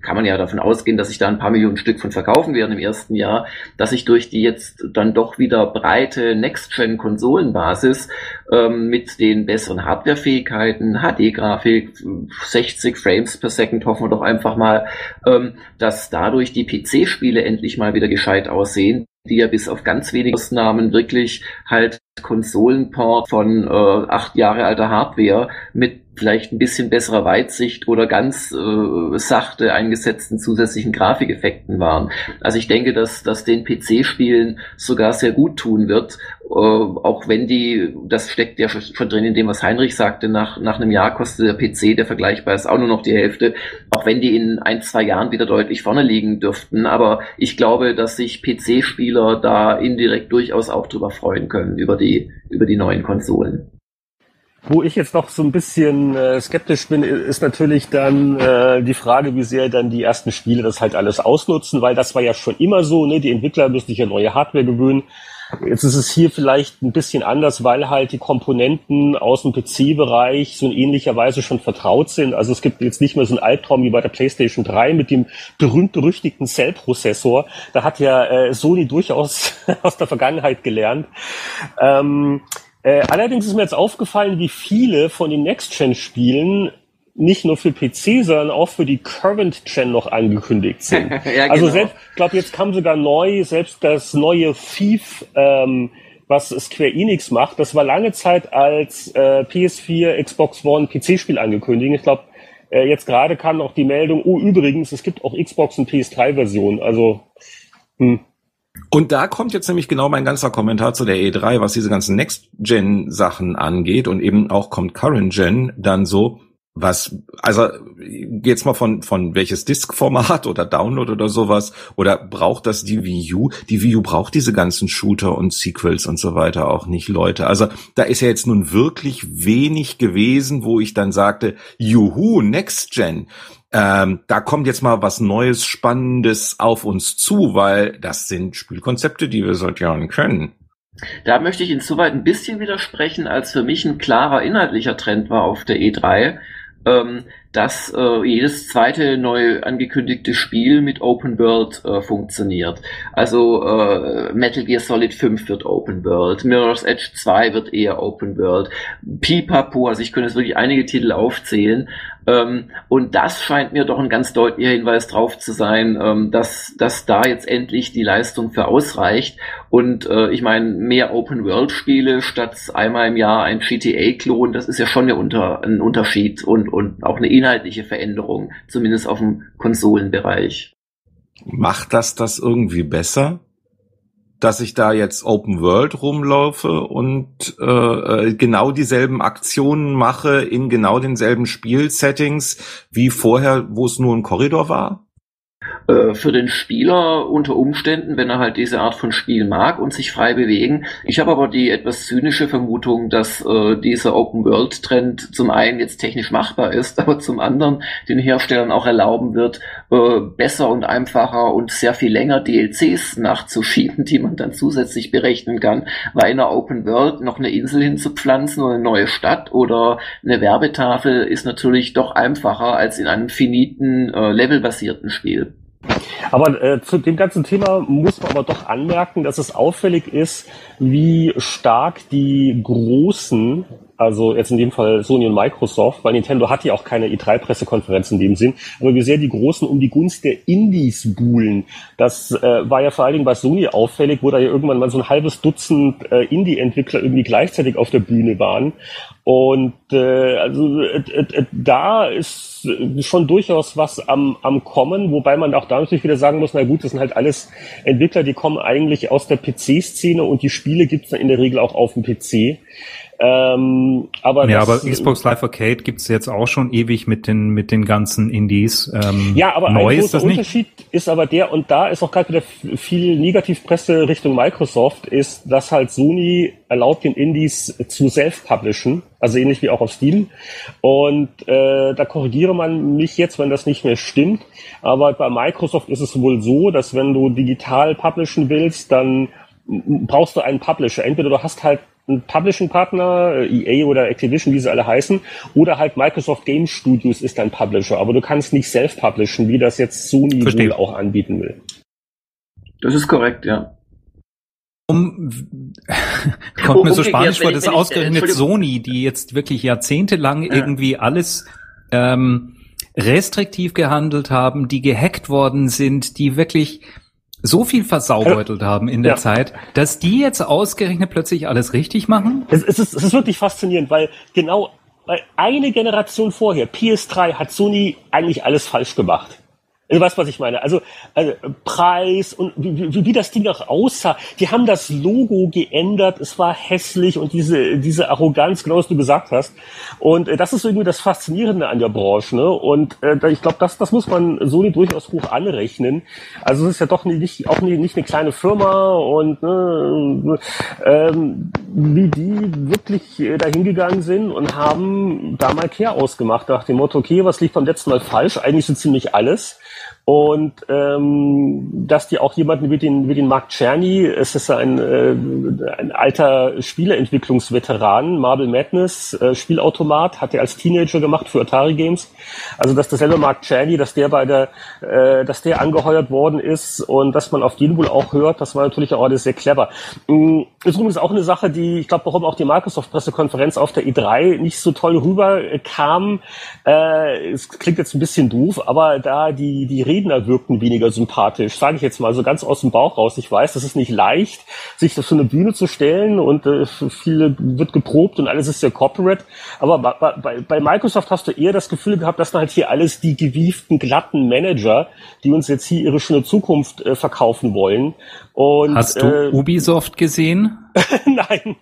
kann man ja davon ausgehen, dass sich da ein paar Millionen Stück von verkaufen werden im ersten Jahr, dass sich durch die jetzt dann doch wieder breite Next-Gen-Konsolenbasis ähm, mit den besseren Hardwarefähigkeiten, HD-Grafik, 60 Frames per Second, hoffen wir doch einfach mal, ähm, dass dadurch die PC-Spiele endlich mal wieder gescheit aussehen, die ja bis auf ganz wenige Ausnahmen wirklich halt Konsolenport von äh, acht Jahre alter Hardware mit vielleicht ein bisschen besserer Weitsicht oder ganz äh, sachte eingesetzten zusätzlichen Grafikeffekten waren. Also ich denke, dass das den PC-Spielen sogar sehr gut tun wird, äh, auch wenn die, das steckt ja schon drin in dem, was Heinrich sagte, nach, nach einem Jahr kostet der PC, der vergleichbar ist, auch nur noch die Hälfte, auch wenn die in ein, zwei Jahren wieder deutlich vorne liegen dürften. Aber ich glaube, dass sich PC-Spieler da indirekt durchaus auch drüber freuen können, über die, über die neuen Konsolen. Wo ich jetzt noch so ein bisschen äh, skeptisch bin, ist natürlich dann äh, die Frage, wie sehr dann die ersten Spiele das halt alles ausnutzen, weil das war ja schon immer so, ne? Die Entwickler müssen sich ja neue Hardware gewöhnen. Jetzt ist es hier vielleicht ein bisschen anders, weil halt die Komponenten aus dem PC-Bereich so in ähnlicher Weise schon vertraut sind. Also es gibt jetzt nicht mehr so einen Albtraum wie bei der PlayStation 3 mit dem berühmt-berüchtigten Cell-Prozessor. Da hat ja äh, Sony durchaus aus der Vergangenheit gelernt. Ähm, äh, allerdings ist mir jetzt aufgefallen, wie viele von den Next-Gen-Spielen nicht nur für PC, sondern auch für die Current Gen noch angekündigt sind. ja, Also genau. selbst, ich glaube, jetzt kam sogar neu, selbst das neue Thief ähm, was Square Enix macht. Das war lange Zeit als äh, PS4, Xbox One, PC-Spiel angekündigt. Ich glaube, äh, jetzt gerade kam auch die Meldung, oh übrigens, es gibt auch Xbox und PS3-Version. Also, hm. Und da kommt jetzt nämlich genau mein ganzer Kommentar zu der E3, was diese ganzen Next-Gen-Sachen angeht und eben auch kommt Current-Gen dann so, was, also jetzt mal von, von welches Disk-Format oder Download oder sowas, oder braucht das die Wii U? Die Wii U braucht diese ganzen Shooter und Sequels und so weiter auch nicht, Leute. Also da ist ja jetzt nun wirklich wenig gewesen, wo ich dann sagte, juhu, Next Gen. Ähm, da kommt jetzt mal was Neues, Spannendes auf uns zu, weil das sind Spielkonzepte, die wir seit Jahren können. Da möchte ich insoweit ein bisschen widersprechen, als für mich ein klarer inhaltlicher Trend war auf der E3 ähm, dass äh, jedes zweite neu angekündigte Spiel mit Open World äh, funktioniert. Also äh, Metal Gear Solid 5 wird Open World, Mirror's Edge 2 wird eher Open World, Pipapo, also ich könnte jetzt wirklich einige Titel aufzählen, ähm, und das scheint mir doch ein ganz deutlicher Hinweis drauf zu sein, ähm, dass, dass da jetzt endlich die Leistung für ausreicht. Und äh, ich meine, mehr Open-World-Spiele statt einmal im Jahr ein GTA-Klon, das ist ja schon eine Unter ein Unterschied und, und auch eine inhaltliche Veränderung, zumindest auf dem Konsolenbereich. Macht das das irgendwie besser? dass ich da jetzt Open World rumlaufe und äh, äh, genau dieselben Aktionen mache in genau denselben Spielsettings wie vorher, wo es nur ein Korridor war? Äh, für den Spieler unter Umständen, wenn er halt diese Art von Spiel mag und sich frei bewegen. Ich habe aber die etwas zynische Vermutung, dass äh, dieser Open-World-Trend zum einen jetzt technisch machbar ist, aber zum anderen den Herstellern auch erlauben wird, äh, besser und einfacher und sehr viel länger DLCs nachzuschieben, die man dann zusätzlich berechnen kann, weil in einer Open World noch eine Insel hinzupflanzen oder eine neue Stadt oder eine Werbetafel ist natürlich doch einfacher als in einem finiten, äh, levelbasierten Spiel. Aber äh, zu dem ganzen Thema muss man aber doch anmerken, dass es auffällig ist, wie stark die großen also jetzt in dem Fall Sony und Microsoft, weil Nintendo hat ja auch keine E3-Pressekonferenz in dem Sinn, aber wie sehr die Großen um die Gunst der Indies buhlen. Das äh, war ja vor allen Dingen bei Sony auffällig, wo da ja irgendwann mal so ein halbes Dutzend äh, Indie-Entwickler irgendwie gleichzeitig auf der Bühne waren. Und äh, also äh, äh, da ist schon durchaus was am, am Kommen, wobei man auch da natürlich wieder sagen muss, na gut, das sind halt alles Entwickler, die kommen eigentlich aus der PC-Szene und die Spiele gibt's dann in der Regel auch auf dem PC. Ähm, aber ja, das, aber Xbox Live Arcade gibt's jetzt auch schon ewig mit den mit den ganzen Indies. Ähm, ja, aber neu ein großer ist Unterschied nicht? ist aber der und da ist auch gerade wieder viel Negativpresse Richtung Microsoft ist, dass halt Sony erlaubt den Indies zu self-publishen, also ähnlich wie auch auf Steam. Und äh, da korrigiere man mich jetzt, wenn das nicht mehr stimmt. Aber bei Microsoft ist es wohl so, dass wenn du digital publishen willst, dann brauchst du einen Publisher. Entweder du hast halt ein Publishing-Partner, EA oder Activision, wie sie alle heißen, oder halt Microsoft Game Studios ist ein Publisher, aber du kannst nicht self-publishen, wie das jetzt Sony Verstehe. wohl auch anbieten will. Das ist korrekt, ja. Um, kommt mir so spanisch vor, das ausgerechnet Sony, die jetzt wirklich jahrzehntelang ja. irgendwie alles ähm, restriktiv gehandelt haben, die gehackt worden sind, die wirklich so viel versaubeutelt haben in der ja. Zeit, dass die jetzt ausgerechnet plötzlich alles richtig machen? Es, es, ist, es ist wirklich faszinierend, weil genau weil eine Generation vorher, PS3, hat Sony eigentlich alles falsch gemacht. Du weißt, was ich meine. Also, also Preis und wie, wie, wie das Ding auch aussah. Die haben das Logo geändert. Es war hässlich und diese diese Arroganz, genau was du gesagt hast. Und äh, das ist irgendwie das Faszinierende an der Branche. Ne? Und äh, ich glaube, das das muss man Sony durchaus hoch anrechnen. Also es ist ja doch nicht auch nicht, nicht eine kleine Firma und ne, ähm, wie die wirklich äh, dahingegangen sind und haben da mal Kehr ausgemacht nach dem Motto, okay, was lief beim letzten Mal falsch? Eigentlich so ziemlich alles. Und ähm, dass die auch jemanden wie den, wie den Mark Czerny, es ist ein, äh, ein alter Spieleentwicklungsveteran, Marble Madness, äh, Spielautomat, hat er als Teenager gemacht für Atari Games. Also dass derselbe Mark Czerny, dass der bei der, äh, dass der angeheuert worden ist und dass man auf den wohl auch hört, das war natürlich auch alles sehr clever. Ähm, ist übrigens auch eine Sache, die, ich glaube, warum auch die Microsoft-Pressekonferenz auf der E3 nicht so toll rüberkam. Äh, es klingt jetzt ein bisschen doof, aber da die, die Redner wirkten weniger sympathisch, sage ich jetzt mal so ganz aus dem Bauch raus. Ich weiß, das ist nicht leicht, sich auf so eine Bühne zu stellen und äh, viele wird geprobt und alles ist sehr corporate. Aber bei, bei, Microsoft hast du eher das Gefühl gehabt, dass da halt hier alles die gewieften, glatten Manager, die uns jetzt hier ihre schöne Zukunft äh, verkaufen wollen. Und, Hast du äh, Ubisoft gesehen? Nein.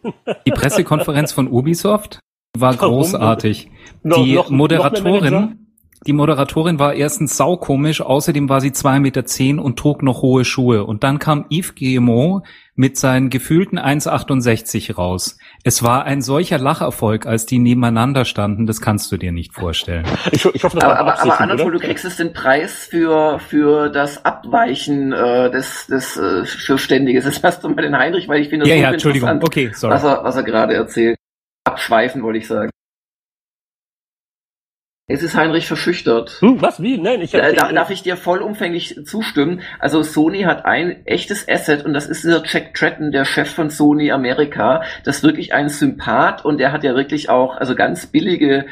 Die Pressekonferenz von Ubisoft war Warum? großartig. Die noch, Moderatorin, die Moderatorin war erstens saukomisch, außerdem war sie zwei Meter zehn und trug noch hohe Schuhe. Und dann kam Yves Guillemot mit seinen gefühlten 1,68 raus. Es war ein solcher Lacherfolg, als die nebeneinander standen, das kannst du dir nicht vorstellen. Ich, ich hoffe, das aber, aber, aber Anatol, du kriegst es den Preis für, für das Abweichen äh, des, des äh, für Ständiges. Jetzt hast du mal den Heinrich, weil ich finde das ja, so ja, Entschuldigung. Okay, sorry. was er, was er gerade erzählt. Abschweifen, wollte ich sagen. Es ist Heinrich verschüchtert. Hm, was? Wie? Nein, ich hab, da, Darf ich dir vollumfänglich zustimmen? Also Sony hat ein echtes Asset und das ist dieser Jack Tretton, der Chef von Sony Amerika. Das ist wirklich ein Sympath und der hat ja wirklich auch also ganz billige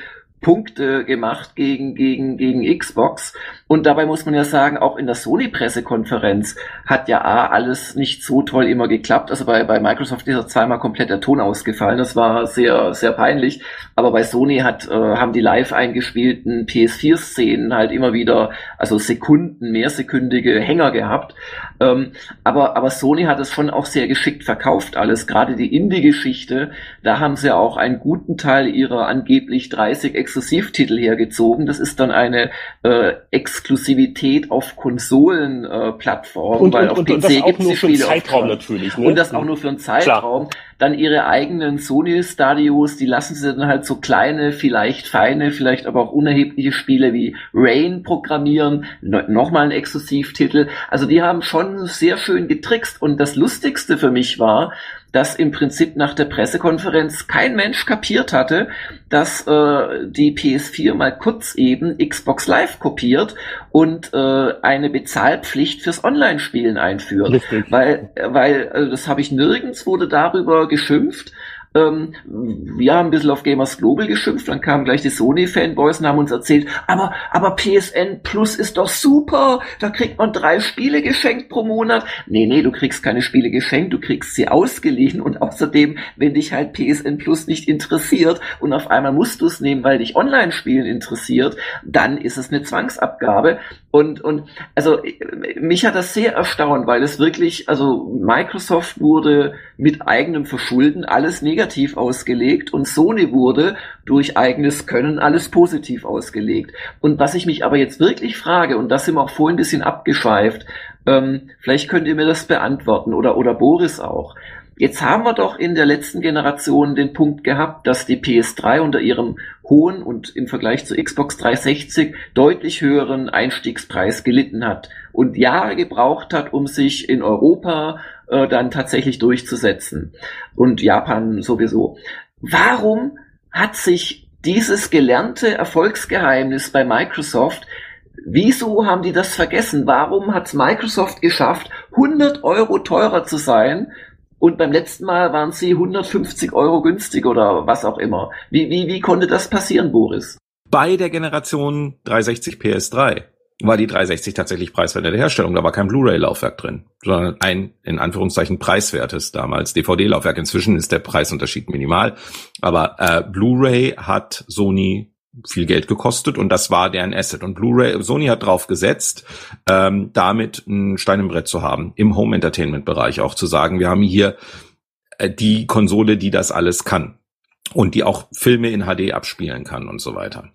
Punkte gemacht gegen, gegen, gegen Xbox. Und dabei muss man ja sagen, auch in der Sony-Pressekonferenz hat ja A, alles nicht so toll immer geklappt. Also bei, bei Microsoft ist ja zweimal komplett der Ton ausgefallen. Das war sehr, sehr peinlich. Aber bei Sony hat, äh, haben die live eingespielten PS4-Szenen halt immer wieder, also Sekunden, mehrsekündige Hänger gehabt. Ähm, aber, aber Sony hat es schon auch sehr geschickt verkauft alles. Gerade die Indie-Geschichte, da haben sie auch einen guten Teil ihrer angeblich 30 Exklusivtitel hergezogen. Das ist dann eine äh, Exklusivität auf Konsolenplattformen, äh, weil und, auf und, PC gibt es die Spiele Zeitraum natürlich. Ne? Und das auch nur für einen Zeitraum. Klar. Dann ihre eigenen Sony-Studios, die lassen sie dann halt so kleine, vielleicht feine, vielleicht aber auch unerhebliche Spiele wie Rain programmieren. No Nochmal ein Exklusivtitel. Also die haben schon sehr schön getrickst. Und das Lustigste für mich war, dass im Prinzip nach der Pressekonferenz kein Mensch kapiert hatte, dass äh, die PS4 mal kurz eben Xbox Live kopiert und äh, eine Bezahlpflicht fürs Online-Spielen einführt. Richtig. Weil, weil also das habe ich nirgends wurde darüber geschimpft. Ähm, wir haben ein bisschen auf Gamers Global geschimpft, dann kamen gleich die Sony-Fanboys und haben uns erzählt, aber, aber PSN Plus ist doch super, da kriegt man drei Spiele geschenkt pro Monat. Nee, nee, du kriegst keine Spiele geschenkt, du kriegst sie ausgeliehen und außerdem, wenn dich halt PSN Plus nicht interessiert und auf einmal musst du es nehmen, weil dich Online-Spielen interessiert, dann ist es eine Zwangsabgabe. Und, und also mich hat das sehr erstaunt, weil es wirklich, also Microsoft wurde mit eigenem Verschulden alles negativ ausgelegt und Sony wurde durch eigenes Können alles positiv ausgelegt. Und was ich mich aber jetzt wirklich frage, und das sind wir auch vorhin ein bisschen abgeschweift, ähm, vielleicht könnt ihr mir das beantworten oder, oder Boris auch. Jetzt haben wir doch in der letzten Generation den Punkt gehabt, dass die PS3 unter ihrem hohen und im Vergleich zu Xbox 360 deutlich höheren Einstiegspreis gelitten hat und Jahre gebraucht hat, um sich in Europa äh, dann tatsächlich durchzusetzen und Japan sowieso. Warum hat sich dieses gelernte Erfolgsgeheimnis bei Microsoft Wieso haben die das vergessen? Warum hat Microsoft geschafft, 100 Euro teurer zu sein und beim letzten Mal waren sie 150 Euro günstig oder was auch immer. Wie, wie, wie konnte das passieren, Boris? Bei der Generation 360 PS3 war die 360 tatsächlich preiswert der Herstellung. Da war kein Blu-ray-Laufwerk drin, sondern ein, in Anführungszeichen, preiswertes damals DVD-Laufwerk. Inzwischen ist der Preisunterschied minimal. Aber äh, Blu-ray hat Sony viel Geld gekostet und das war deren Asset. Und Blu-ray, Sony hat drauf gesetzt, ähm, damit ein Stein im Brett zu haben, im Home Entertainment Bereich auch zu sagen, wir haben hier äh, die Konsole, die das alles kann und die auch Filme in HD abspielen kann und so weiter.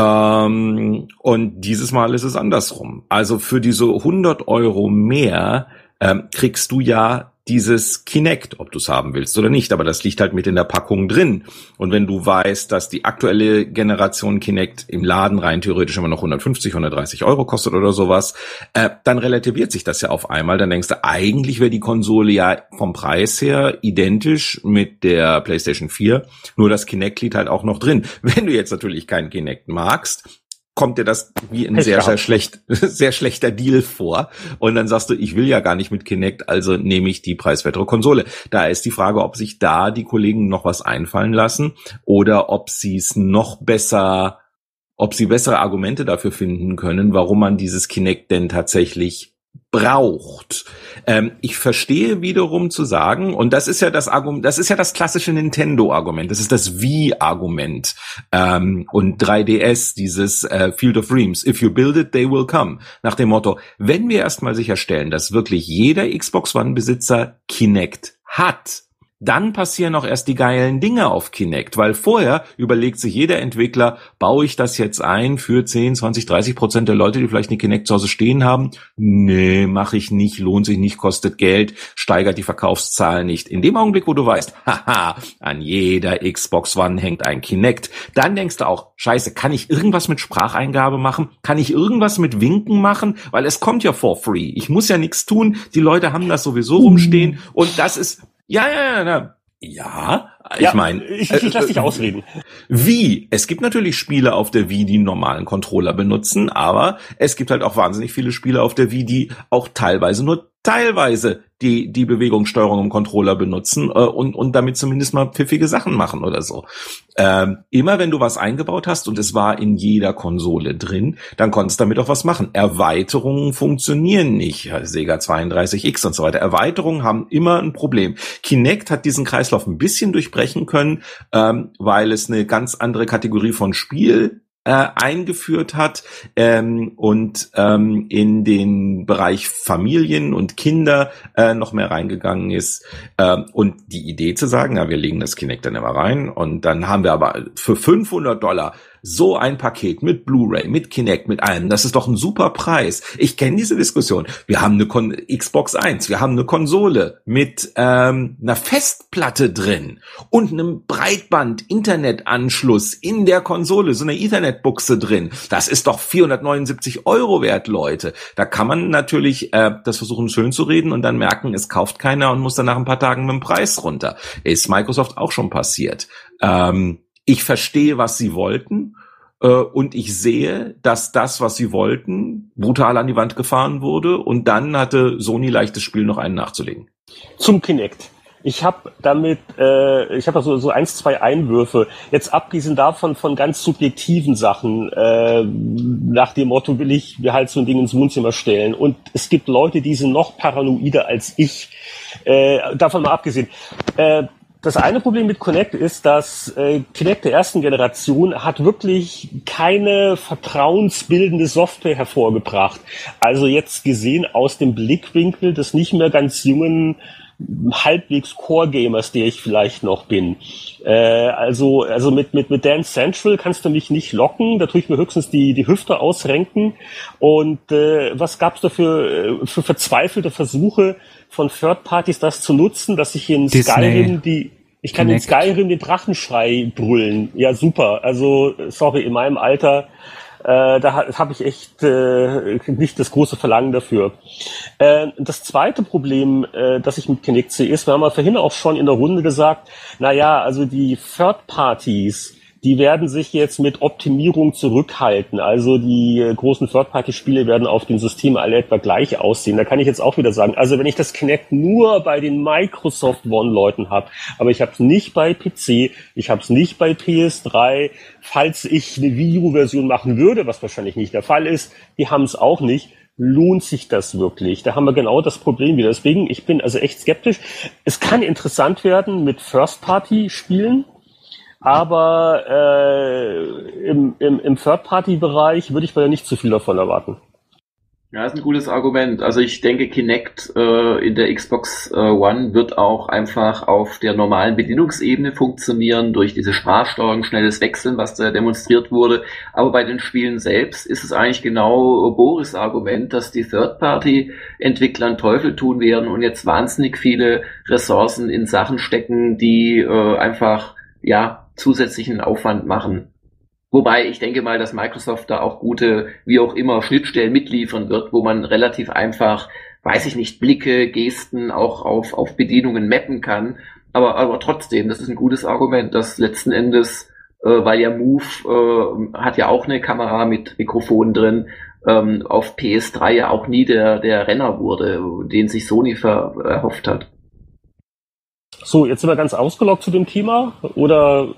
Ähm, und dieses Mal ist es andersrum. Also für diese 100 Euro mehr ähm, kriegst du ja dieses Kinect, ob du es haben willst oder nicht, aber das liegt halt mit in der Packung drin. Und wenn du weißt, dass die aktuelle Generation Kinect im Laden rein theoretisch immer noch 150, 130 Euro kostet oder sowas, äh, dann relativiert sich das ja auf einmal. Dann denkst du, eigentlich wäre die Konsole ja vom Preis her identisch mit der PlayStation 4, nur das Kinect liegt halt auch noch drin. Wenn du jetzt natürlich kein Kinect magst, kommt dir das wie ein sehr, sehr schlecht, sehr schlechter Deal vor. Und dann sagst du, ich will ja gar nicht mit Kinect, also nehme ich die preiswertere Konsole. Da ist die Frage, ob sich da die Kollegen noch was einfallen lassen oder ob sie es noch besser ob sie bessere Argumente dafür finden können, warum man dieses Kinect denn tatsächlich braucht. Ähm, ich verstehe wiederum zu sagen, und das ist ja das Argument, das ist ja das klassische Nintendo-Argument, das ist das Wii-Argument ähm, und 3DS, dieses äh, Field of Dreams. If you build it, they will come. Nach dem Motto, wenn wir erstmal sicherstellen, dass wirklich jeder Xbox One-Besitzer Kinect hat, dann passieren auch erst die geilen Dinge auf Kinect, weil vorher überlegt sich jeder Entwickler, baue ich das jetzt ein für 10, 20, 30 Prozent der Leute, die vielleicht eine Kinect zu Hause stehen haben? Nee, mache ich nicht, lohnt sich nicht, kostet Geld, steigert die Verkaufszahlen nicht. In dem Augenblick, wo du weißt, haha, an jeder Xbox One hängt ein Kinect, dann denkst du auch, scheiße, kann ich irgendwas mit Spracheingabe machen? Kann ich irgendwas mit Winken machen? Weil es kommt ja for free. Ich muss ja nichts tun, die Leute haben das sowieso rumstehen und das ist ja, ja, ja, ja. Ja, ich ja, meine. Ich, ich, ich lass dich äh, ausreden. Wie? Es gibt natürlich Spiele auf der Wii, die einen normalen Controller benutzen, aber es gibt halt auch wahnsinnig viele Spiele auf der Wii, die auch teilweise nur teilweise die, die Bewegungssteuerung im Controller benutzen äh, und, und damit zumindest mal pfiffige Sachen machen oder so. Ähm, immer wenn du was eingebaut hast und es war in jeder Konsole drin, dann konntest du damit auch was machen. Erweiterungen funktionieren nicht. Sega 32X und so weiter. Erweiterungen haben immer ein Problem. Kinect hat diesen Kreislauf ein bisschen durchbrechen können, ähm, weil es eine ganz andere Kategorie von Spiel äh, eingeführt hat ähm, und ähm, in den Bereich Familien und Kinder äh, noch mehr reingegangen ist. Ähm, und die Idee zu sagen, ja, wir legen das Kinect dann immer rein und dann haben wir aber für 500 Dollar so ein Paket mit Blu-ray, mit Kinect, mit allem, das ist doch ein super Preis. Ich kenne diese Diskussion. Wir haben eine Kon Xbox 1, wir haben eine Konsole mit ähm, einer Festplatte drin und einem Breitband-Internetanschluss in der Konsole, so eine Ethernet-Buchse drin. Das ist doch 479 Euro wert, Leute. Da kann man natürlich äh, das versuchen schön zu reden und dann merken, es kauft keiner und muss dann nach ein paar Tagen mit dem Preis runter. Ist Microsoft auch schon passiert. Ähm, ich verstehe, was sie wollten äh, und ich sehe, dass das, was sie wollten, brutal an die Wand gefahren wurde und dann hatte Sony leichtes Spiel noch einen nachzulegen. Zum Kinect. Ich habe damit, äh, ich habe so, so eins, zwei Einwürfe. Jetzt abgesehen davon von ganz subjektiven Sachen, äh, nach dem Motto will ich mir halt so ein Ding ins Wohnzimmer stellen. Und es gibt Leute, die sind noch paranoider als ich. Äh, davon mal abgesehen. Äh, das eine Problem mit Connect ist, dass äh, Connect der ersten Generation hat wirklich keine vertrauensbildende Software hervorgebracht. Also jetzt gesehen aus dem Blickwinkel des nicht mehr ganz jungen halbwegs Core-Gamers, der ich vielleicht noch bin. Äh, also also mit, mit, mit Dance Central kannst du mich nicht locken, da tue ich mir höchstens die, die Hüfte ausrenken. Und äh, was gab's da für, äh, für verzweifelte Versuche, von Third Parties das zu nutzen, dass ich in Disney. Skyrim die ich kann Connect. in Skyrim den Drachenschrei brüllen. Ja, super. Also, sorry, in meinem Alter, äh, da habe ich echt äh, nicht das große Verlangen dafür. Äh, das zweite Problem, äh, das ich mit Kinect sehe, ist, wir haben ja vorhin auch schon in der Runde gesagt, na ja, also die Third Parties, die werden sich jetzt mit Optimierung zurückhalten. Also die äh, großen Third-Party-Spiele werden auf dem System alle etwa gleich aussehen. Da kann ich jetzt auch wieder sagen, also wenn ich das Kinect nur bei den Microsoft One-Leuten habe, aber ich habe es nicht bei PC, ich habe es nicht bei PS3, falls ich eine Video-Version machen würde, was wahrscheinlich nicht der Fall ist, die haben es auch nicht lohnt sich das wirklich? Da haben wir genau das Problem wieder. Deswegen, ich bin also echt skeptisch. Es kann interessant werden mit First-Party-Spielen, aber äh, im, im, im Third-Party-Bereich würde ich bei nicht zu viel davon erwarten. Ja, ist ein gutes Argument. Also ich denke, Kinect äh, in der Xbox äh, One wird auch einfach auf der normalen Bedienungsebene funktionieren, durch diese Sprachsteuerung, schnelles Wechseln, was da demonstriert wurde. Aber bei den Spielen selbst ist es eigentlich genau Boris Argument, dass die Third-Party-Entwickler einen Teufel tun werden und jetzt wahnsinnig viele Ressourcen in Sachen stecken, die äh, einfach ja zusätzlichen Aufwand machen. Wobei ich denke mal, dass Microsoft da auch gute, wie auch immer, Schnittstellen mitliefern wird, wo man relativ einfach, weiß ich nicht, Blicke, Gesten auch auf, auf Bedienungen mappen kann. Aber, aber trotzdem, das ist ein gutes Argument, dass letzten Endes, äh, weil ja Move äh, hat ja auch eine Kamera mit Mikrofon drin, ähm, auf PS3 ja auch nie der, der Renner wurde, den sich Sony ver erhofft hat. So, jetzt sind wir ganz ausgelockt zu dem Thema oder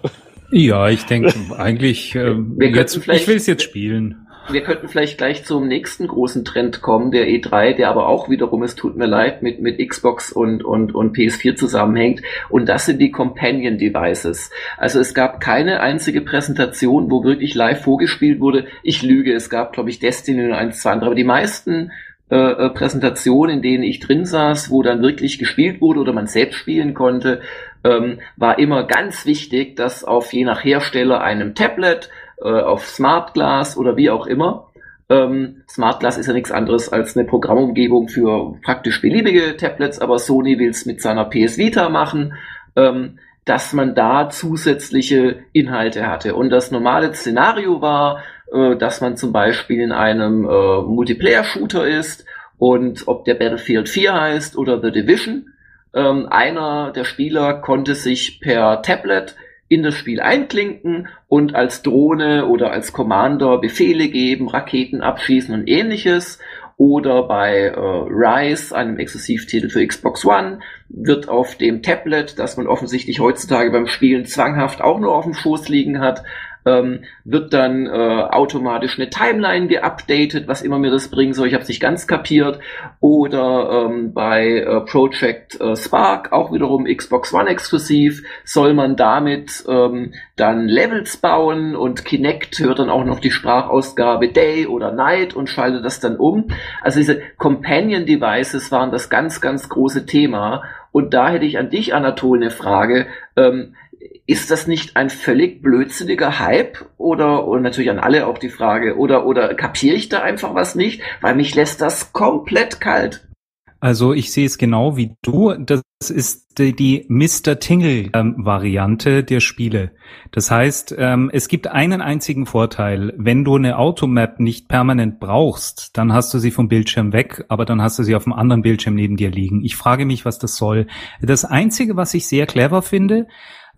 Ja, ich denke eigentlich, äh, jetzt, ich will es jetzt spielen wir könnten vielleicht gleich zum nächsten großen Trend kommen, der E3, der aber auch wiederum, es tut mir leid, mit, mit Xbox und, und, und PS4 zusammenhängt. Und das sind die Companion Devices. Also es gab keine einzige Präsentation, wo wirklich live vorgespielt wurde. Ich lüge, es gab, glaube ich, Destiny und eins, zwei andere. Aber die meisten äh, äh, Präsentationen, in denen ich drin saß, wo dann wirklich gespielt wurde oder man selbst spielen konnte, ähm, war immer ganz wichtig, dass auf je nach Hersteller einem Tablet äh, auf Smart Glass oder wie auch immer. Ähm, Smart Glass ist ja nichts anderes als eine Programmumgebung für praktisch beliebige Tablets, aber Sony will es mit seiner PS Vita machen, ähm, dass man da zusätzliche Inhalte hatte. Und das normale Szenario war, äh, dass man zum Beispiel in einem äh, Multiplayer-Shooter ist und ob der Battlefield 4 heißt oder The Division. Ähm, einer der Spieler konnte sich per Tablet in das Spiel einklinken und als Drohne oder als Commander Befehle geben, Raketen abschießen und ähnliches. Oder bei äh, Rise, einem Exklusivtitel für Xbox One, wird auf dem Tablet, das man offensichtlich heutzutage beim Spielen zwanghaft auch nur auf dem Schoß liegen hat, ähm, wird dann äh, automatisch eine Timeline geupdatet, was immer mir das bringen soll. Ich habe es nicht ganz kapiert. Oder ähm, bei äh, Project äh, Spark, auch wiederum Xbox One exklusiv, soll man damit ähm, dann Levels bauen und Kinect hört dann auch noch die Sprachausgabe Day oder Night und schaltet das dann um. Also diese Companion Devices waren das ganz, ganz große Thema. Und da hätte ich an dich, Anatol, eine Frage. Ähm, ist das nicht ein völlig blödsinniger Hype? Oder, und natürlich an alle auch die Frage, oder, oder kapiere ich da einfach was nicht? Weil mich lässt das komplett kalt. Also ich sehe es genau wie du. Das ist die Mr. Tingle-Variante ähm, der Spiele. Das heißt, ähm, es gibt einen einzigen Vorteil. Wenn du eine Automap nicht permanent brauchst, dann hast du sie vom Bildschirm weg, aber dann hast du sie auf einem anderen Bildschirm neben dir liegen. Ich frage mich, was das soll. Das Einzige, was ich sehr clever finde,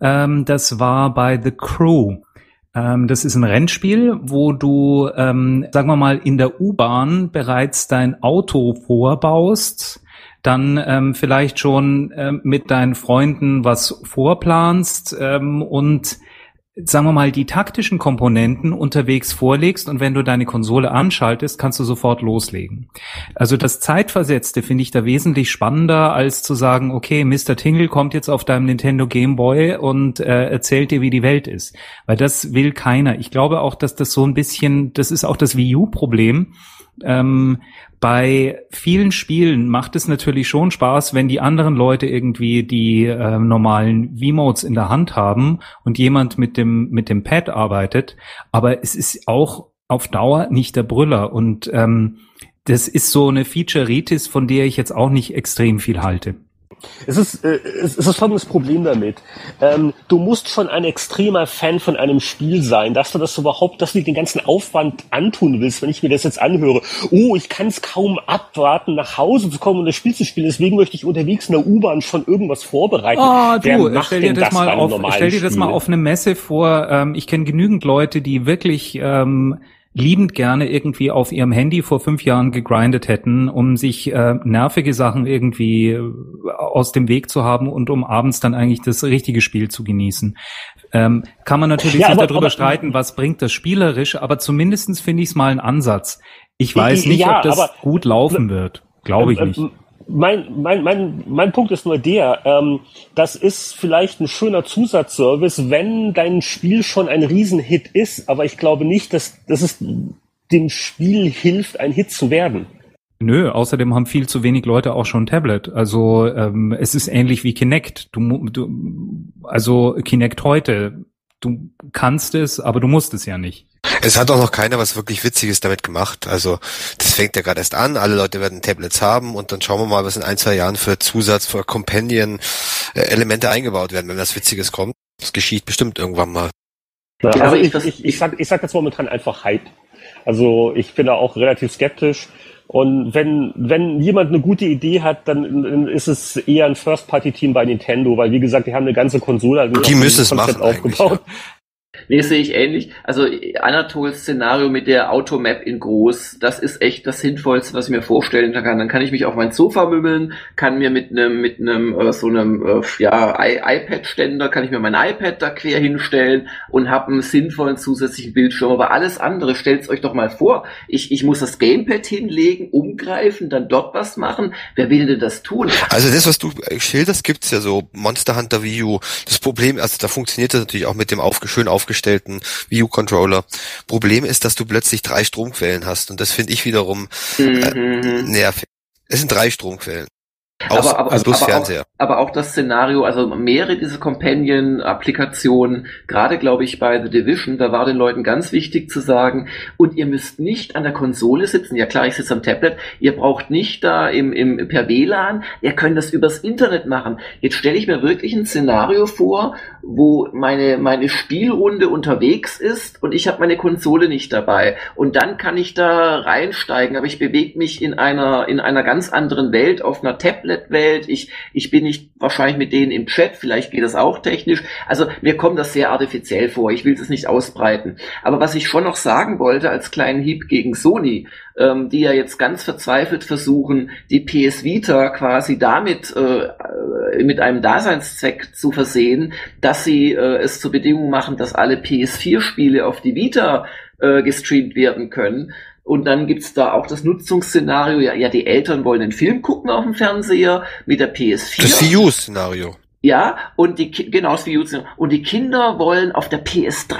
ähm, das war bei The Crew. Ähm, das ist ein Rennspiel, wo du, ähm, sagen wir mal, in der U-Bahn bereits dein Auto vorbaust, dann ähm, vielleicht schon ähm, mit deinen Freunden was vorplanst ähm, und sagen wir mal, die taktischen Komponenten unterwegs vorlegst und wenn du deine Konsole anschaltest, kannst du sofort loslegen. Also das Zeitversetzte finde ich da wesentlich spannender, als zu sagen, okay, Mr. Tingle kommt jetzt auf deinem Nintendo Game Boy und äh, erzählt dir, wie die Welt ist. Weil das will keiner. Ich glaube auch, dass das so ein bisschen, das ist auch das Wii U-Problem, ähm, bei vielen Spielen macht es natürlich schon Spaß, wenn die anderen Leute irgendwie die äh, normalen V-Modes in der Hand haben und jemand mit dem mit dem Pad arbeitet. Aber es ist auch auf Dauer nicht der Brüller und ähm, das ist so eine Feature-Ritis, von der ich jetzt auch nicht extrem viel halte. Es ist, äh, es ist folgendes Problem damit. Ähm, du musst schon ein extremer Fan von einem Spiel sein, dass du das überhaupt, dass du den ganzen Aufwand antun willst, wenn ich mir das jetzt anhöre. Oh, ich kann es kaum abwarten, nach Hause zu kommen und das Spiel zu spielen. Deswegen möchte ich unterwegs in der U-Bahn schon irgendwas vorbereiten. Oh, du, stell dir das, das mal auf, stell dir das mal auf eine Messe vor. Ähm, ich kenne genügend Leute, die wirklich ähm, liebend gerne irgendwie auf ihrem Handy vor fünf Jahren gegrindet hätten, um sich äh, nervige Sachen irgendwie äh, aus dem Weg zu haben und um abends dann eigentlich das richtige Spiel zu genießen. Ähm, kann man natürlich ja, aber, darüber aber, streiten, was bringt das spielerisch, aber zumindestens finde ich es mal ein Ansatz. Ich weiß nicht, ja, ob das gut laufen wird. Glaube ich äh, nicht mein, mein, mein, mein Punkt ist nur der, ähm, das ist vielleicht ein schöner Zusatzservice, wenn dein Spiel schon ein Riesenhit ist, aber ich glaube nicht, dass, dass es dem Spiel hilft, ein Hit zu werden. Nö, außerdem haben viel zu wenig Leute auch schon ein Tablet. Also ähm, es ist ähnlich wie Kinect. Du, du, also Kinect heute, du kannst es, aber du musst es ja nicht. Es hat auch noch keiner was wirklich Witziges damit gemacht. Also das fängt ja gerade erst an. Alle Leute werden Tablets haben und dann schauen wir mal, was in ein, zwei Jahren für Zusatz, für Companion-Elemente äh, eingebaut werden, wenn was Witziges kommt. Das geschieht bestimmt irgendwann mal. Ja, also ich, ich, ich, sag, ich sag jetzt momentan einfach Hype. Also ich bin da auch relativ skeptisch. Und wenn, wenn jemand eine gute Idee hat, dann ist es eher ein First-Party-Team bei Nintendo, weil wie gesagt, die haben eine ganze Konsole, also die müssen es machen aufgebaut. Ja. Nee, sehe ich ähnlich. Also Anatols Szenario mit der Automap in groß, das ist echt das Sinnvollste, was ich mir vorstellen kann. Dann kann ich mich auf mein Sofa mümmeln, kann mir mit einem mit einem äh, so einem äh, ja iPad-Ständer kann ich mir mein iPad da quer hinstellen und habe einen sinnvollen zusätzlichen Bildschirm. Aber alles andere, stellt's euch doch mal vor. Ich ich muss das Gamepad hinlegen, umgreifen, dann dort was machen. Wer will denn das tun? Also das, was du schilderst, gibt's ja so Monster Hunter Wii U. Das Problem, also da funktioniert das natürlich auch mit dem auf, schön aufgestellten Wii U Controller. Problem ist, dass du plötzlich drei Stromquellen hast und das finde ich wiederum äh, mhm. nervig. Es sind drei Stromquellen. Aus, aber, aber, also aber, Fernseher. Auch, aber auch das Szenario, also mehrere diese Companion-Applikationen, gerade glaube ich bei The Division, da war den Leuten ganz wichtig zu sagen, und ihr müsst nicht an der Konsole sitzen, ja klar, ich sitze am Tablet, ihr braucht nicht da im, im per WLAN, ihr könnt das übers Internet machen. Jetzt stelle ich mir wirklich ein Szenario vor, wo meine, meine Spielrunde unterwegs ist und ich habe meine Konsole nicht dabei. Und dann kann ich da reinsteigen, aber ich bewege mich in einer, in einer ganz anderen Welt auf einer Tablet Tablet-Welt. Ich, ich bin nicht wahrscheinlich mit denen im Chat, vielleicht geht das auch technisch. Also mir kommt das sehr artifiziell vor. Ich will es nicht ausbreiten. Aber was ich schon noch sagen wollte als kleinen Hieb gegen Sony, ähm, die ja jetzt ganz verzweifelt versuchen, die PS Vita quasi damit äh, mit einem Daseinszweck zu versehen, dass sie äh, es zur Bedingung machen, dass alle PS4-Spiele auf die Vita äh, gestreamt werden können. Und dann gibt's da auch das Nutzungsszenario, ja, ja, die Eltern wollen den Film gucken auf dem Fernseher mit der PS4. Das Wii U-Szenario. Ja, und die, genau, das Wii U-Szenario. Und die Kinder wollen auf der PS3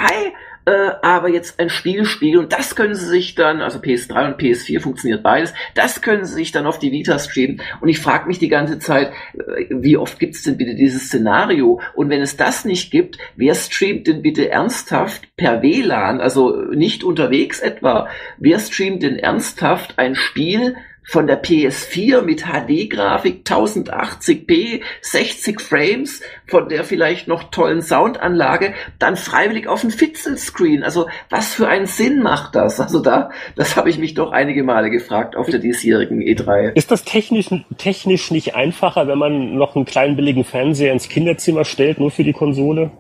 äh, aber jetzt ein Spiel spielen und das können sie sich dann, also PS3 und PS4 funktioniert beides, das können sie sich dann auf die Vita streamen und ich frage mich die ganze Zeit, äh, wie oft gibt's denn bitte dieses Szenario? Und wenn es das nicht gibt, wer streamt denn bitte ernsthaft per WLAN, also nicht unterwegs etwa, wer streamt denn ernsthaft ein Spiel, von der PS4 mit HD-Grafik 1080p, 60 Frames, von der vielleicht noch tollen Soundanlage, dann freiwillig auf ein Fitzel-Screen. Also was für einen Sinn macht das? Also da, das habe ich mich doch einige Male gefragt auf der diesjährigen E3. Ist das technisch, technisch nicht einfacher, wenn man noch einen kleinen billigen Fernseher ins Kinderzimmer stellt, nur für die Konsole?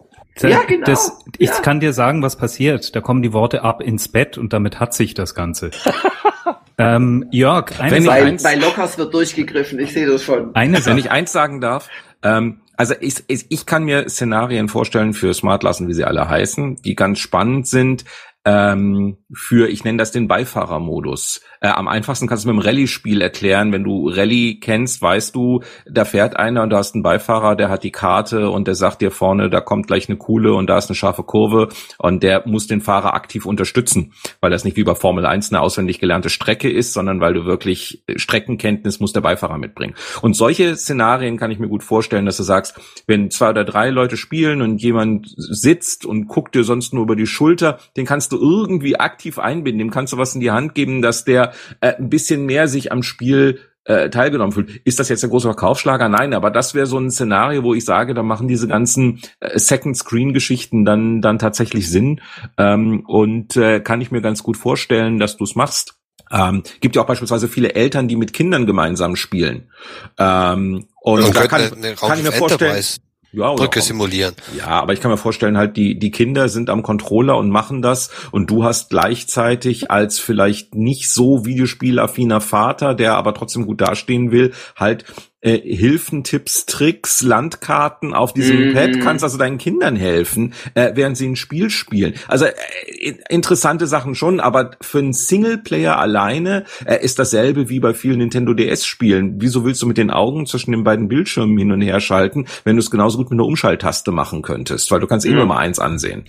Ja, genau. Das, ich ja. kann dir sagen, was passiert. Da kommen die Worte ab ins Bett und damit hat sich das Ganze. ähm, Jörg, eine Wenn bei, bei Lockers wird durchgegriffen, ich sehe das schon. Eine Wenn ich eins sagen darf, ähm, also ich, ich, ich kann mir Szenarien vorstellen für Smart Lassen, wie sie alle heißen, die ganz spannend sind, ähm, für, ich nenne das den Beifahrermodus. Äh, am einfachsten kannst du mit dem Rallye-Spiel erklären. Wenn du Rallye kennst, weißt du, da fährt einer und du hast einen Beifahrer, der hat die Karte und der sagt dir vorne, da kommt gleich eine Kuhle und da ist eine scharfe Kurve und der muss den Fahrer aktiv unterstützen, weil das nicht wie bei Formel 1 eine auswendig gelernte Strecke ist, sondern weil du wirklich Streckenkenntnis muss der Beifahrer mitbringen. Und solche Szenarien kann ich mir gut vorstellen, dass du sagst, wenn zwei oder drei Leute spielen und jemand sitzt und guckt dir sonst nur über die Schulter, den kannst du irgendwie aktiv einbinden, dem kannst du was in die Hand geben, dass der äh, ein bisschen mehr sich am Spiel äh, teilgenommen fühlt. Ist das jetzt ein großer Verkaufsschlager? Nein, aber das wäre so ein Szenario, wo ich sage, da machen diese ganzen äh, Second-Screen-Geschichten dann, dann tatsächlich Sinn. Ähm, und äh, kann ich mir ganz gut vorstellen, dass du es machst. Ähm, gibt ja auch beispielsweise viele Eltern, die mit Kindern gemeinsam spielen. Ähm, und, und da kann, eine, eine kann ich mir vorstellen. Enterprise ja, Brücke simulieren. Ja, aber ich kann mir vorstellen, halt die, die Kinder sind am Controller und machen das und du hast gleichzeitig als vielleicht nicht so videospielaffiner Vater, der aber trotzdem gut dastehen will, halt äh, Hilfen, Tipps, Tricks, Landkarten auf diesem mhm. Pad, kannst also deinen Kindern helfen, äh, während sie ein Spiel spielen. Also äh, interessante Sachen schon, aber für einen Singleplayer alleine äh, ist dasselbe wie bei vielen Nintendo DS-Spielen. Wieso willst du mit den Augen zwischen den beiden Bildschirmen hin und her schalten, wenn du es genauso gut mit einer Umschalttaste machen könntest? Weil du kannst eh mhm. nur mal eins ansehen.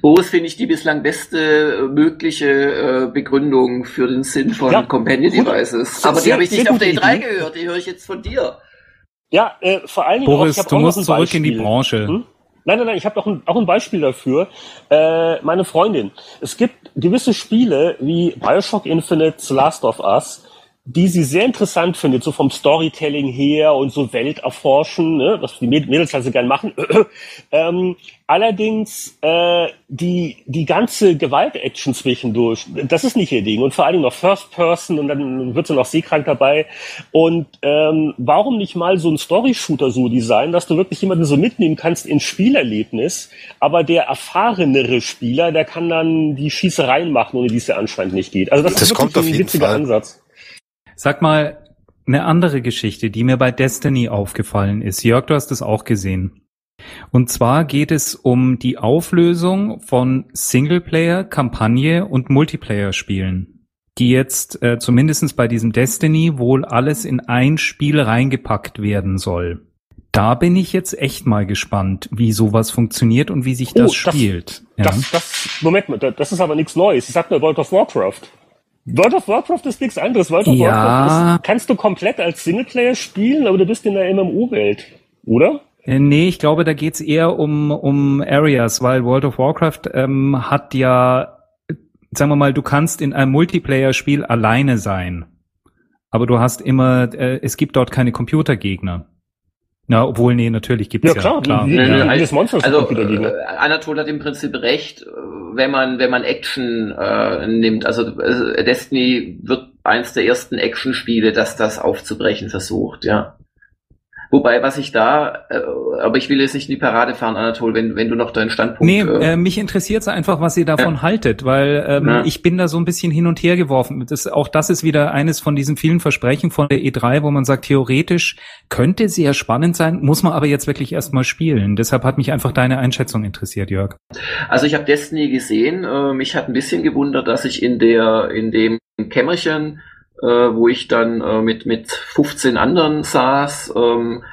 Boris finde ich die bislang beste äh, mögliche äh, Begründung für den Sinn von ja, Companion Devices. Aber die habe ich nicht auf der E3 gehört, die höre ich jetzt von dir. Ja, äh, vor allen Dingen Boris, auch, du musst zurück Beispiel. in die Branche. Hm? Nein, nein, nein, ich habe auch ein, auch ein Beispiel dafür. Äh, meine Freundin. Es gibt gewisse Spiele wie Bioshock Infinite, The Last of Us, die sie sehr interessant findet, so vom Storytelling her und so Welt erforschen, ne, was die Mädels also gern machen. ähm, allerdings äh, die die ganze Gewalt-Action zwischendurch, das ist nicht ihr Ding und vor allen Dingen noch First Person und dann wird sie noch seekrank dabei. Und ähm, warum nicht mal so ein Story-Shooter so designen, dass du wirklich jemanden so mitnehmen kannst ins Spielerlebnis, aber der erfahrenere Spieler, der kann dann die Schießereien machen, ohne die es ja anscheinend nicht geht. Also das, das ist wirklich kommt ein witziger Fall. Ansatz. Sag mal, eine andere Geschichte, die mir bei Destiny aufgefallen ist. Jörg, du hast es auch gesehen. Und zwar geht es um die Auflösung von Singleplayer, Kampagne und Multiplayer-Spielen, die jetzt äh, zumindest bei diesem Destiny wohl alles in ein Spiel reingepackt werden soll. Da bin ich jetzt echt mal gespannt, wie sowas funktioniert und wie sich das Oh, das- spielt. Ja. Das, das, Moment mal, das- das ist aber nichts Neues. Ich sag nur World of Warcraft. World of Warcraft ist nichts anderes. World of Ja. Warcraft ist, kannst du komplett als Singleplayer spielen, aber du bist in der MMO-Welt, oder? Äh, Nee, ich glaube, da geht's eher um, um Areas, weil World of Warcraft ähm, hat ja, sagen wir mal, du kannst in einem Multiplayer-Spiel alleine sein. Aber du hast immer, äh, es gibt dort keine Computergegner. Na, obwohl, nee, natürlich gibt's Ja, ja. klar, klar. wie- Nee, wie- nee, ja. jedes Monster ist also, ein Computergegner. äh, Anatol hat im Prinzip recht, äh, wenn man, wenn man Action äh, nimmt. Also äh, Destiny wird eins der ersten Action-Spiele, das das aufzubrechen versucht, ja. Wobei, was ich da, äh, aber ich will jetzt nicht in die Parade fahren, Anatol, wenn, wenn du noch deinen Standpunkt. Nee, äh, äh, mich interessiert einfach, was ihr davon haltet, weil ähm, Ja. ich bin da so ein bisschen hin und her geworfen. Das, auch das ist wieder eines von diesen vielen Versprechen von der E3, wo man sagt, theoretisch könnte sehr spannend sein, muss man aber jetzt wirklich erstmal spielen. Deshalb hat mich einfach deine Einschätzung interessiert, Jörg. Also ich habe Destiny gesehen. Äh, mich hat ein bisschen gewundert, dass ich in der in dem Kämmerchen, äh, wo ich dann äh, mit mit 15 anderen saß, ähm,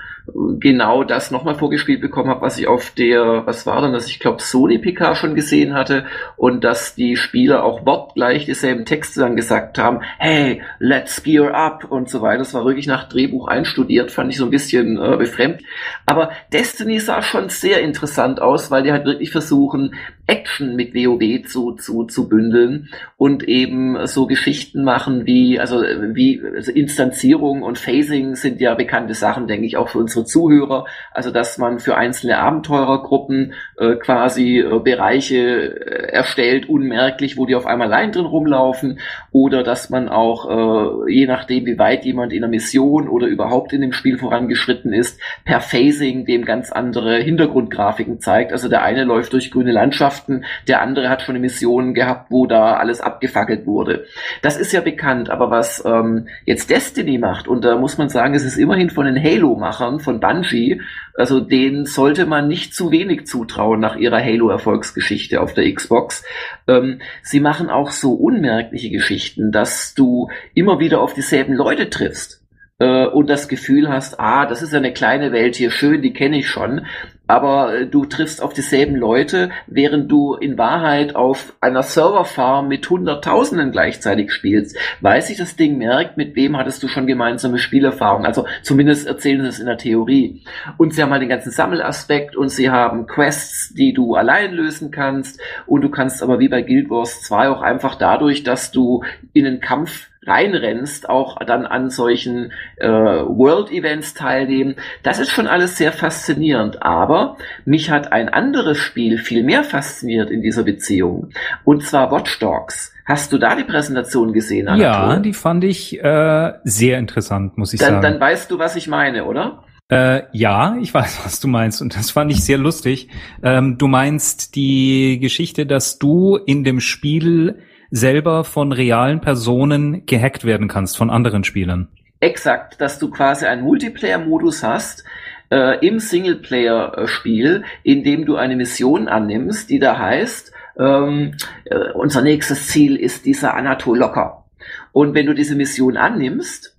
genau das nochmal vorgespielt bekommen habe, was ich auf der, was war denn das, ich glaube Sony PK schon gesehen hatte und dass die Spieler auch wortgleich dieselben Texte dann gesagt haben, hey, let's gear up und so weiter. Das war wirklich nach Drehbuch einstudiert, fand ich so ein bisschen äh, befremd. Aber Destiny sah schon sehr interessant aus, weil die halt wirklich versuchen, Action mit WoW zu, zu, zu bündeln und eben so Geschichten machen wie, also wie also Instanzierung und Phasing sind ja bekannte Sachen, denke ich, auch für unsere Zuhörer. Also dass man für einzelne Abenteurergruppen äh, quasi äh, Bereiche äh, erstellt, unmerklich, wo die auf einmal allein drin rumlaufen, oder dass man auch, äh, je nachdem, wie weit jemand in der Mission oder überhaupt in dem Spiel vorangeschritten ist, per Phasing dem ganz andere Hintergrundgrafiken zeigt. Also der eine läuft durch grüne Landschaften, der andere hat schon eine Mission gehabt, wo da alles abgefackelt wurde. Das ist ja bekannt, aber was ähm, jetzt Destiny macht, und da muss man sagen, es ist immerhin von den Halo-Machern, von Bungie, also denen sollte man nicht zu wenig zutrauen nach ihrer Halo-Erfolgsgeschichte auf der Xbox. Ähm, sie machen auch so unmerkliche Geschichten, dass du immer wieder auf dieselben Leute triffst äh, und das Gefühl hast, ah, das ist ja eine kleine Welt hier, schön, die kenne ich schon, aber äh, du triffst auf dieselben Leute, während du in Wahrheit auf einer Serverfarm mit Hunderttausenden gleichzeitig spielst, weil sich das Ding merkt, mit wem hattest du schon gemeinsame Spielerfahrung, also zumindest erzählen sie es in der Theorie. Und sie haben halt den ganzen Sammelaspekt und sie haben Quests, die du allein lösen kannst. Und du kannst aber wie bei Guild Wars 2 auch einfach dadurch, dass du in den Kampf reinrennst, auch dann an solchen äh, World-Events teilnehmen. Das ist schon alles sehr faszinierend. Aber mich hat ein anderes Spiel viel mehr fasziniert in dieser Beziehung. Und zwar Watch Dogs. Hast du da die Präsentation gesehen, Anatol? Ja, die fand ich äh, sehr interessant, muss ich dann, sagen. dann weißt du, was ich meine, oder? Äh, ja, ich weiß, was du meinst und das fand ich sehr lustig. Ähm, du meinst die Geschichte, dass du in dem Spiel selber von realen Personen gehackt werden kannst, von anderen Spielern. Exakt, dass du quasi einen Multiplayer-Modus hast äh, im Singleplayer-Spiel, in dem du eine Mission annimmst, die da heißt, ähm, äh, unser nächstes Ziel ist dieser Anatol Locker. Und wenn du diese Mission annimmst,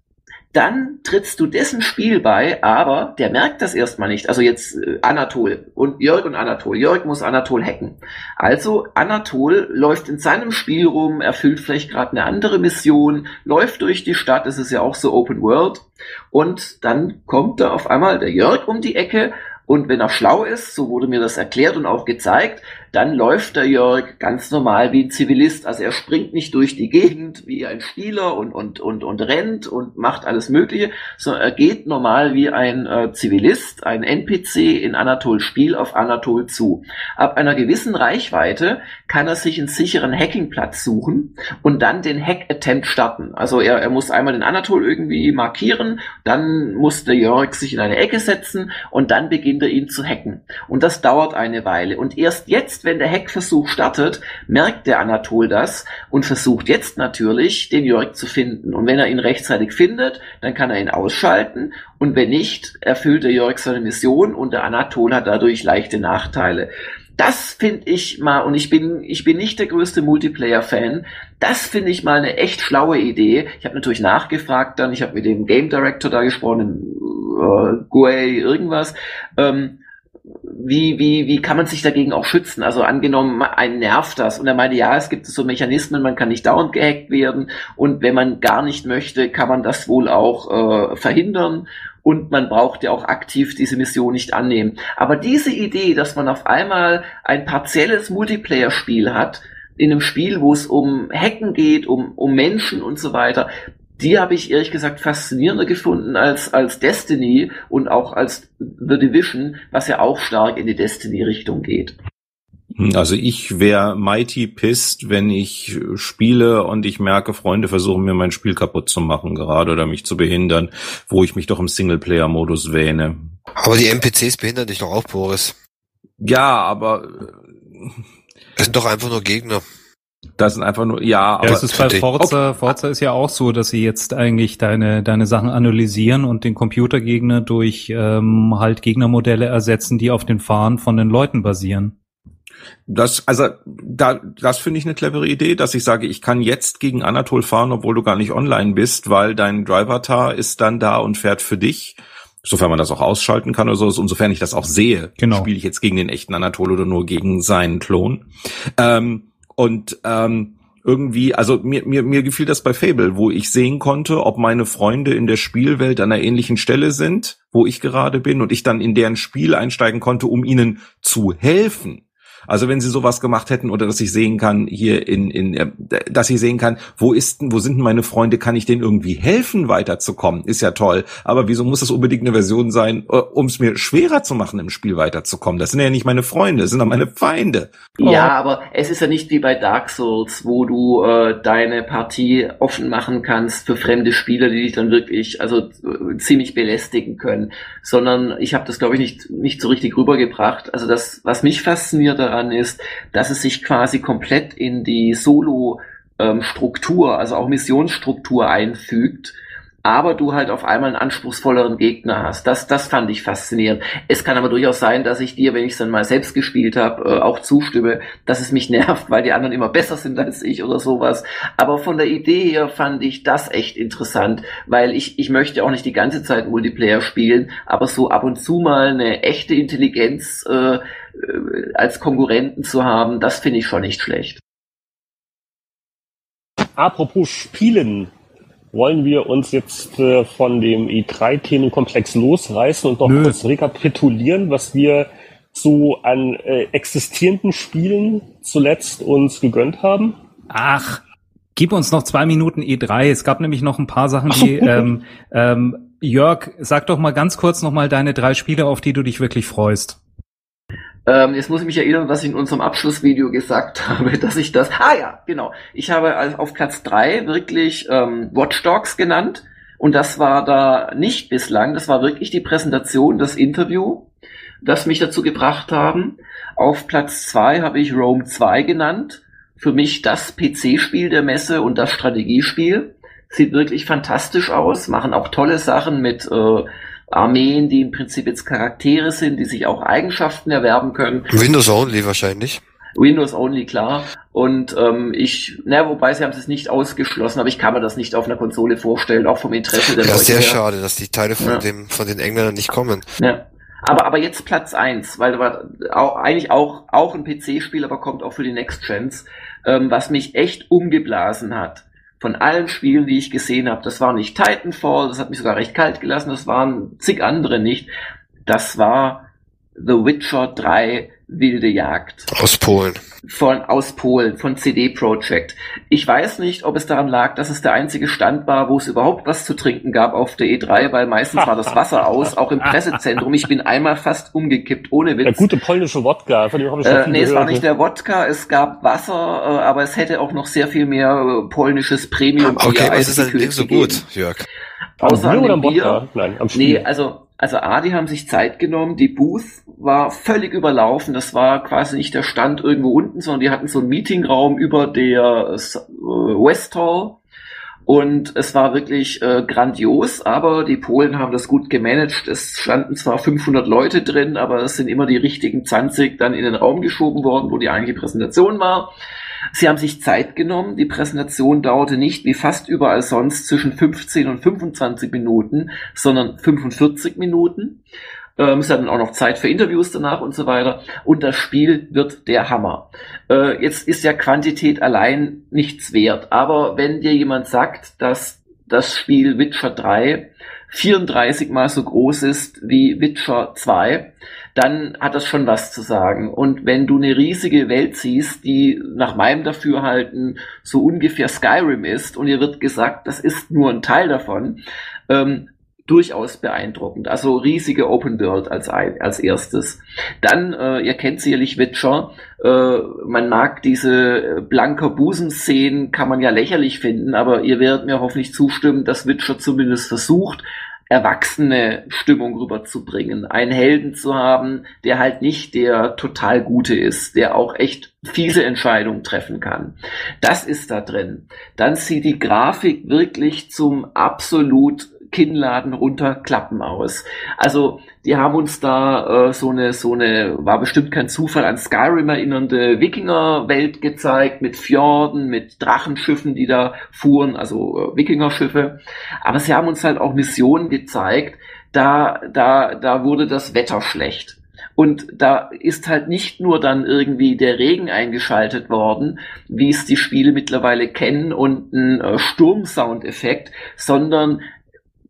dann trittst du dessen Spiel bei, aber der merkt das erstmal nicht. Also jetzt äh, Anatol und Jörg und Anatol. Jörg muss Anatol hacken. Also Anatol läuft in seinem Spiel rum, erfüllt vielleicht gerade eine andere Mission, läuft durch die Stadt, es ist ja auch so Open World. Und dann kommt da auf einmal der Jörg um die Ecke Und wenn er schlau ist, so wurde mir das erklärt und auch gezeigt, dann läuft der Jörg ganz normal wie ein Zivilist. Also er springt nicht durch die Gegend wie ein Spieler und, und, und, und rennt und macht alles Mögliche, sondern er geht normal wie ein äh, Zivilist, ein NPC in Anatol Spiel auf Anatol zu. Ab einer gewissen Reichweite kann er sich einen sicheren Hackingplatz suchen und dann den Hack-Attempt starten. Also er, er muss einmal den Anatol irgendwie markieren, dann muss der Jörg sich in eine Ecke setzen und dann beginnt er ihn zu hacken. Und das dauert eine Weile. Und erst jetzt jetzt, wenn der Hackversuch startet, merkt der Anatol das und versucht jetzt natürlich, den Jörg zu finden. Und wenn er ihn rechtzeitig findet, dann kann er ihn ausschalten. Und wenn nicht, erfüllt der Jörg seine Mission und der Anatol hat dadurch leichte Nachteile. Das finde ich mal, und ich bin, ich bin nicht der größte Multiplayer-Fan, das finde ich mal eine echt schlaue Idee. Ich habe natürlich nachgefragt dann, ich habe mit dem Game Director da gesprochen, äh, Guay irgendwas. Ähm, wie, wie, wie kann man sich dagegen auch schützen? Also angenommen, einen nervt das. Und er meinte, ja, es gibt so Mechanismen, man kann nicht dauernd gehackt werden. Und wenn man gar nicht möchte, kann man das wohl auch äh, verhindern. Und man braucht ja auch aktiv diese Mission nicht annehmen. Aber diese Idee, dass man auf einmal ein partielles Multiplayer-Spiel hat, in einem Spiel, wo es um Hacken geht, um, um Menschen und so weiter, die habe ich ehrlich gesagt faszinierender gefunden als, als Destiny und auch als The Division, was ja auch stark in die Destiny-Richtung geht. Hm, also ich wäre mighty pissed, wenn ich spiele und ich merke, Freunde versuchen mir mein Spiel kaputt zu machen gerade oder mich zu behindern, wo ich mich doch im Singleplayer-Modus wähne. Aber die NPCs behindern dich doch auch, Boris. Ja, aber... Es sind doch einfach nur Gegner. Das sind einfach nur, ja, aber. Ja, es ist bei Forza, Forza ist ja auch so, dass sie jetzt eigentlich deine, deine Sachen analysieren und den Computergegner durch ähm, halt Gegnermodelle ersetzen, die auf den Fahren von den Leuten basieren. Das, also, da, das finde ich eine clevere Idee, dass ich sage, ich kann jetzt gegen Anatol fahren, obwohl du gar nicht online bist, weil dein Driver-Tar ist dann da und fährt für dich. Sofern man das auch ausschalten kann oder so, insofern ich das auch sehe, genau. spiele ich jetzt gegen den echten Anatol oder nur gegen seinen Klon. Ähm, und ähm, irgendwie, also mir, mir, mir gefiel das bei Fable, wo ich sehen konnte, ob meine Freunde in der Spielwelt an einer ähnlichen Stelle sind, wo ich gerade bin, und ich dann in deren Spiel einsteigen konnte, um ihnen zu helfen. Also wenn sie sowas gemacht hätten oder dass ich sehen kann hier in, in äh, dass ich sehen kann, wo ist denn, wo sind denn meine Freunde, kann ich denen irgendwie helfen weiterzukommen, ist ja toll. Aber wieso muss das unbedingt eine Version sein, äh, um es mir schwerer zu machen, im Spiel weiterzukommen? Das sind ja nicht meine Freunde, das sind ja meine Feinde. Ja, aber es ist ja nicht wie bei Dark Souls, wo du äh, deine Partie offen machen kannst für fremde Spieler, die dich dann wirklich also äh, ziemlich belästigen können, sondern ich habe das glaube ich nicht nicht so richtig rübergebracht. Also das, was mich fasziniert daran daran ist, dass es sich quasi komplett in die Solo-Struktur, ähm, also auch Missionsstruktur einfügt aber du halt auf einmal einen anspruchsvolleren Gegner hast. Das, das fand ich faszinierend. Es kann aber durchaus sein, dass ich dir, wenn ich es dann mal selbst gespielt habe, äh, auch zustimme, dass es mich nervt, weil die anderen immer besser sind als ich oder sowas. Aber von der Idee her fand ich das echt interessant, weil ich, ich möchte auch nicht die ganze Zeit Multiplayer spielen, aber so ab und zu mal eine echte Intelligenz äh, äh als Konkurrenten zu haben, das finde ich schon nicht schlecht. Apropos Spielen, wollen wir uns jetzt äh, von dem E3-Themenkomplex losreißen und noch Nö. kurz rekapitulieren, was wir so an äh, existierenden Spielen zuletzt uns gegönnt haben? Ach, gib uns noch zwei Minuten E3. Es gab nämlich noch ein paar Sachen, die ähm, ähm, Jörg, sag doch mal ganz kurz noch mal deine drei Spiele, auf die du dich wirklich freust. Ähm, jetzt muss ich mich erinnern, was ich in unserem Abschlussvideo gesagt habe, dass ich das. Ah ja, genau. Ich habe auf Platz drei wirklich ähm, Watch Dogs genannt. Und das war da nicht bislang. Das war wirklich die Präsentation, das Interview, das mich dazu gebracht haben. Auf Platz zwei habe ich Rome 2 genannt. Für mich das PC-Spiel der Messe und das Strategiespiel. Sieht wirklich fantastisch aus, machen auch tolle Sachen mit äh, Armeen, die im Prinzip jetzt Charaktere sind, die sich auch Eigenschaften erwerben können. Windows Only wahrscheinlich. Windows Only, klar. Und ähm, ich, na, wobei sie haben es nicht ausgeschlossen, aber ich kann mir das nicht auf einer Konsole vorstellen, auch vom Interesse der ja, Leute. Ja, sehr her. schade, dass die Teile von, ja. dem, von den Engländern nicht kommen. Ja. Aber, aber jetzt Platz eins, weil war auch, eigentlich auch, auch ein PC-Spiel, aber kommt auch für die Next Gens, ähm, was mich echt umgeblasen hat von allen Spielen, die ich gesehen habe, das war nicht Titanfall, das hat mich sogar recht kalt gelassen, das waren zig andere nicht. Das war The Witcher 3 Wilde Jagd. Aus Polen. Von, aus Polen, von CD Projekt. Ich weiß nicht, ob es daran lag, dass es der einzige Stand war, wo es überhaupt was zu trinken gab auf der E3, weil meistens war das Wasser aus, auch im Pressezentrum. Ich bin einmal fast umgekippt, ohne Witz. Der gute polnische Wodka, von dem habe ich schon äh, Nee, gehört. es war nicht der Wodka, es gab Wasser, äh, aber es hätte auch noch sehr viel mehr äh, polnisches Premium. Okay, was ist denn so gut, Jörg? Außer am Bier oder am Bier. Nein, am Spiel. Nee, also also A, die haben sich Zeit genommen, die Booth war völlig überlaufen, das war quasi nicht der Stand irgendwo unten, sondern die hatten so einen Meetingraum über der äh, West Hall und es war wirklich äh, grandios, aber die Polen haben das gut gemanagt. Es standen zwar 500 Leute drin, aber es sind immer die richtigen 20 dann in den Raum geschoben worden, wo die eigentliche Präsentation war. Sie haben sich Zeit genommen. Die Präsentation dauerte nicht wie fast überall sonst zwischen 15 und 25 Minuten, sondern 45 Minuten. Ähm, sie hatten auch noch Zeit für Interviews danach und so weiter. Und das Spiel wird der Hammer. Äh, jetzt ist ja Quantität allein nichts wert. Aber wenn dir jemand sagt, dass das Spiel Witcher 3 34 mal so groß ist wie Witcher 2, dann hat das schon was zu sagen. Und wenn du eine riesige Welt siehst, die nach meinem Dafürhalten so ungefähr Skyrim ist, und ihr wird gesagt, das ist nur ein Teil davon, ähm, durchaus beeindruckend. Also riesige Open World als, ein, als erstes. Dann, äh, ihr kennt sicherlich Witcher, äh, man mag diese blanker Busen-Szenen, kann man ja lächerlich finden, aber ihr werdet mir hoffentlich zustimmen, dass Witcher zumindest versucht, erwachsene Stimmung rüberzubringen, einen Helden zu haben, der halt nicht der total Gute ist, der auch echt fiese Entscheidungen treffen kann. Das ist da drin. Dann sieht die Grafik wirklich zum absolut Kinnladen runterklappen aus. Also die haben uns da äh, so eine so eine war bestimmt kein Zufall an Skyrim erinnernde Wikingerwelt gezeigt mit Fjorden, mit Drachenschiffen, die da fuhren, also äh, Wikingerschiffe. Aber sie haben uns halt auch Missionen gezeigt. Da da da wurde das Wetter schlecht. Und da ist halt nicht nur dann irgendwie der Regen eingeschaltet worden, wie es die Spiele mittlerweile kennen und ein äh, Sturmsoundeffekt, sondern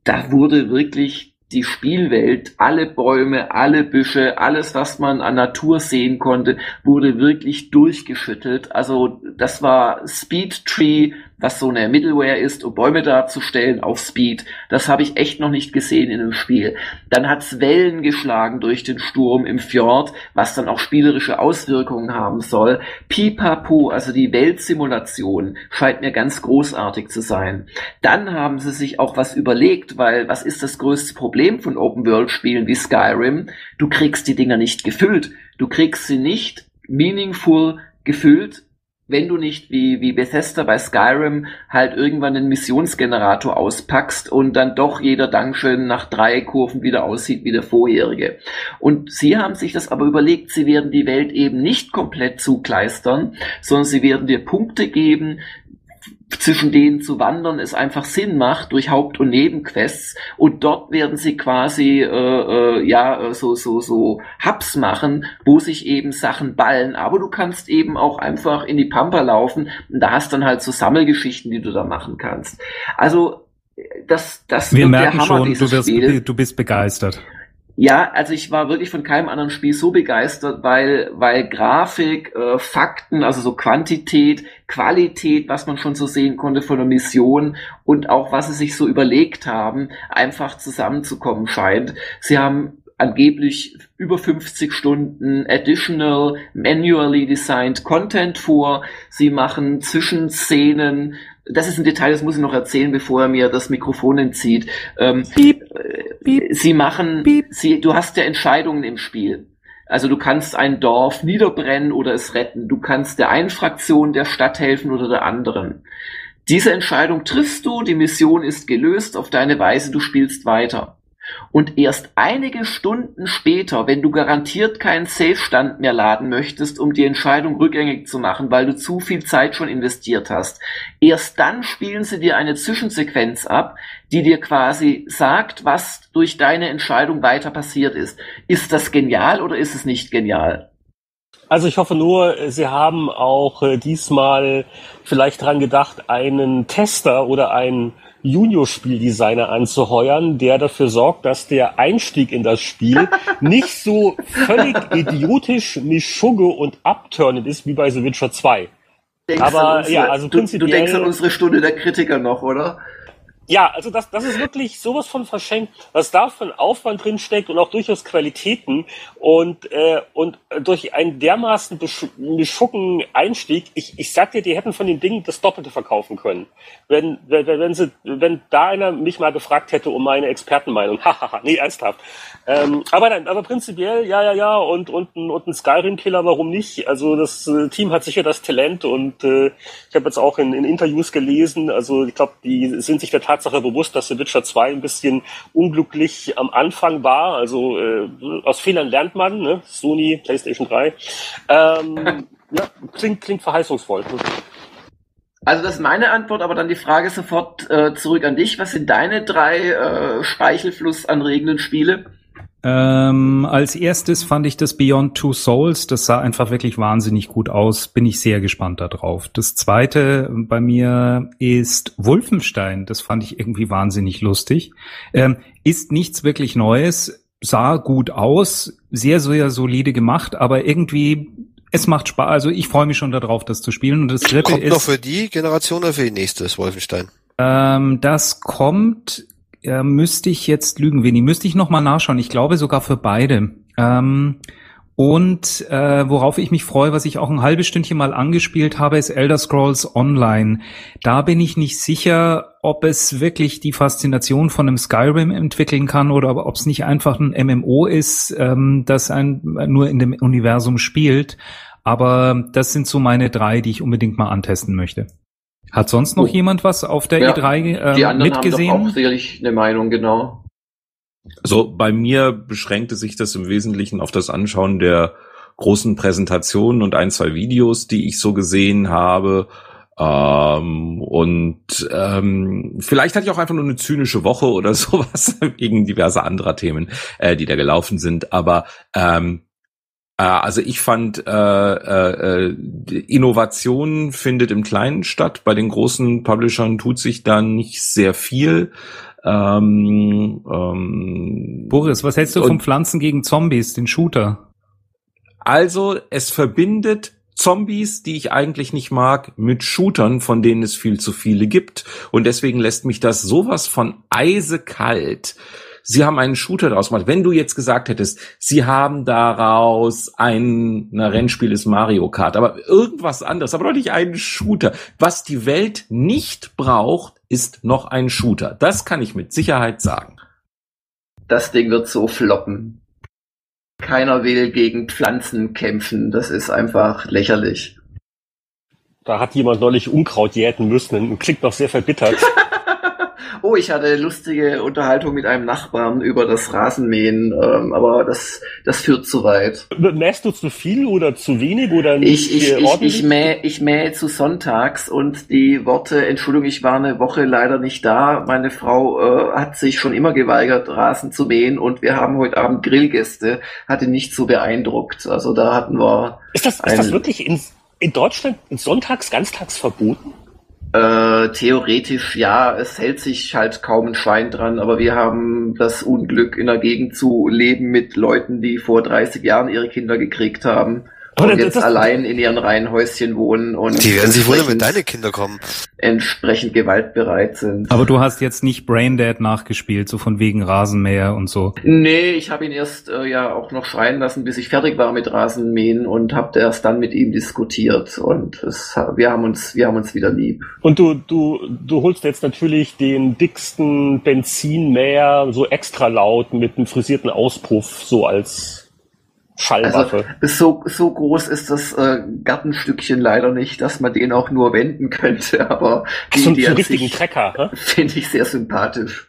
da wurde wirklich die Spielwelt, alle Bäume, alle Büsche, alles, was man an Natur sehen konnte, wurde wirklich durchgeschüttelt. Also das war Speed Tree was so eine Middleware ist, um Bäume darzustellen auf Speed. Das habe ich echt noch nicht gesehen in einem Spiel. Dann hat's Wellen geschlagen durch den Sturm im Fjord, was dann auch spielerische Auswirkungen haben soll. Pipapo, also die Weltsimulation, scheint mir ganz großartig zu sein. Dann haben sie sich auch was überlegt, weil was ist das größte Problem von Open-World-Spielen wie Skyrim? Du kriegst die Dinger nicht gefüllt. Du kriegst sie nicht meaningful gefüllt wenn du nicht wie, wie Bethesda bei Skyrim halt irgendwann den Missionsgenerator auspackst und dann doch jeder Dungeon nach drei Kurven wieder aussieht wie der vorherige. Und sie haben sich das aber überlegt, sie werden die Welt eben nicht komplett zukleistern, sondern sie werden dir Punkte geben, zwischen denen zu wandern es einfach Sinn macht durch Haupt- und Nebenquests und dort werden sie quasi äh, äh, ja so so so Hubs machen, wo sich eben Sachen ballen, aber du kannst eben auch einfach in die Pampa laufen und da hast dann halt so Sammelgeschichten, die du da machen kannst. Also das das Wir merken Hammer, schon, du, wirst, Spiel. du bist begeistert. Ja, also ich war wirklich von keinem anderen Spiel so begeistert, weil, weil Grafik, äh, Fakten, also so Quantität, Qualität, was man schon so sehen konnte von der Mission und auch was sie sich so überlegt haben, einfach zusammenzukommen scheint. Sie haben angeblich über 50 Stunden additional manually designed Content vor. Sie machen Zwischenszenen das ist ein Detail, das muss ich noch erzählen, bevor er mir das Mikrofon entzieht. Ähm, piep, piep, sie machen, piep. sie, du hast ja Entscheidungen im Spiel. Also du kannst ein Dorf niederbrennen oder es retten. Du kannst der einen Fraktion der Stadt helfen oder der anderen. Diese Entscheidung triffst du, die Mission ist gelöst auf deine Weise, du spielst weiter. Und erst einige Stunden später, wenn du garantiert keinen Safe-Stand mehr laden möchtest, um die Entscheidung rückgängig zu machen, weil du zu viel Zeit schon investiert hast, erst dann spielen sie dir eine Zwischensequenz ab, die dir quasi sagt, was durch deine Entscheidung weiter passiert ist. Ist das genial oder ist es nicht genial? Also ich hoffe nur, Sie haben auch äh, diesmal vielleicht dran gedacht, einen Tester oder einen Junior-Spieldesigner anzuheuern, der dafür sorgt, dass der Einstieg in das Spiel nicht so völlig idiotisch, mischugge und abturnend ist wie bei The Witcher 2. Denkst Aber unsere, ja, also prinzipiell. Du, du denkst an unsere Stunde der Kritiker noch, oder? Ja, also das, das ist wirklich sowas von verschenkt, was da für ein Aufwand drin steckt und auch durchaus Qualitäten und, äh, und durch einen dermaßen beschucken Einstieg, ich, ich sag dir, die hätten von den Dingen das Doppelte verkaufen können. Wenn, wenn, wenn, sie, wenn da einer mich mal gefragt hätte um meine Expertenmeinung, hahaha, nee, ernsthaft. Ähm, aber nein, aber prinzipiell, ja, ja, ja, und, und, und ein Skyrim-Killer, warum nicht? Also das äh, Team hat sicher das Talent und äh, ich habe jetzt auch in, in Interviews gelesen, also ich glaube, die sind sich der Tat Tatsache bewusst, dass The Witcher 2 ein bisschen unglücklich am Anfang war. Also äh, aus Fehlern lernt man, ne? Sony, PlayStation 3. Ähm, ja, klingt, klingt verheißungsvoll. Also das ist meine Antwort, aber dann die Frage sofort äh, zurück an dich. Was sind deine drei äh, Speichelfluss anregenden Spiele? Ähm, als erstes fand ich das Beyond Two Souls. Das sah einfach wirklich wahnsinnig gut aus. Bin ich sehr gespannt darauf. Das zweite bei mir ist Wolfenstein. Das fand ich irgendwie wahnsinnig lustig. Ähm, ist nichts wirklich Neues. Sah gut aus. Sehr, sehr solide gemacht. Aber irgendwie es macht Spaß. Also ich freue mich schon darauf, das zu spielen. Und das dritte kommt ist. noch für die Generation oder für die nächste, das Wolfenstein? Ähm, das kommt äh, müsste ich jetzt lügen, Winnie, müsste ich noch mal nachschauen. Ich glaube sogar für beide. Ähm, und äh, worauf ich mich freue, was ich auch ein halbes Stündchen mal angespielt habe, ist Elder Scrolls Online. Da bin ich nicht sicher, ob es wirklich die Faszination von einem Skyrim entwickeln kann oder ob es nicht einfach ein MMO ist, ähm, das ein, nur in dem Universum spielt. Aber das sind so meine drei, die ich unbedingt mal antesten möchte. Hat sonst noch oh. jemand was auf der ja, E3 äh, die anderen mitgesehen? Haben doch auch sicherlich eine Meinung, genau. Also bei mir beschränkte sich das im Wesentlichen auf das Anschauen der großen Präsentationen und ein, zwei Videos, die ich so gesehen habe. Ähm, und ähm, vielleicht hatte ich auch einfach nur eine zynische Woche oder sowas wegen diverser anderer Themen, äh, die da gelaufen sind. Aber ähm, äh, also ich fand, äh, äh, äh Innovation findet im Kleinen statt. Bei den großen Publishern tut sich da nicht sehr viel. Ähm, ähm, Boris, was hältst du von Pflanzen gegen Zombies, den Shooter? Also, es verbindet Zombies, die ich eigentlich nicht mag, mit Shootern, von denen es viel zu viele gibt. Und deswegen lässt mich das sowas von eisekalt Sie haben einen Shooter daraus gemacht. Wenn du jetzt gesagt hättest, Sie haben daraus ein na, Rennspiel ist Mario Kart, aber irgendwas anderes, aber doch nicht einen Shooter. Was die Welt nicht braucht, ist noch ein Shooter. Das kann ich mit Sicherheit sagen. Das Ding wird so floppen. Keiner will gegen Pflanzen kämpfen. Das ist einfach lächerlich. Da hat jemand neulich Unkraut jäten müssen und klingt noch sehr verbittert. oh, ich hatte lustige Unterhaltung mit einem Nachbarn über das Rasenmähen, ähm, aber das, das führt zu weit. Mähst du zu viel oder zu wenig oder nicht? Ich, ich, ich, ich, mähe, ich mähe zu sonntags und die Worte, Entschuldigung, ich war eine Woche leider nicht da. Meine Frau äh, hat sich schon immer geweigert, Rasen zu mähen und wir haben heute Abend Grillgäste, hatte nicht so beeindruckt. Also da hatten wir. Ist das, ist das wirklich in, in Deutschland sonntags, ganztags verboten? Äh, theoretisch ja, es hält sich halt kaum ein Schwein dran, aber wir haben das Unglück, in der Gegend zu leben mit Leuten, die vor 30 Jahren ihre Kinder gekriegt haben und jetzt das, allein in ihren Reihenhäuschen wohnen und die werden sich wundern, wenn deine Kinder kommen. Entsprechend gewaltbereit sind. Aber du hast jetzt nicht Braindead nachgespielt, so von wegen Rasenmäher und so. Nee, ich habe ihn erst äh, ja auch noch schreien lassen, bis ich fertig war mit Rasenmähen und habe erst dann mit ihm diskutiert und es, wir haben uns wir haben uns wieder lieb. Und du du du holst jetzt natürlich den dicksten Benzinmäher so extra laut mit einem frisierten Auspuff so als Schallwaffe. Also, so, so groß ist das äh, Gartenstückchen leider nicht, dass man den auch nur wenden könnte, aber die so, Idee richtigen Trecker, finde ich sehr sympathisch.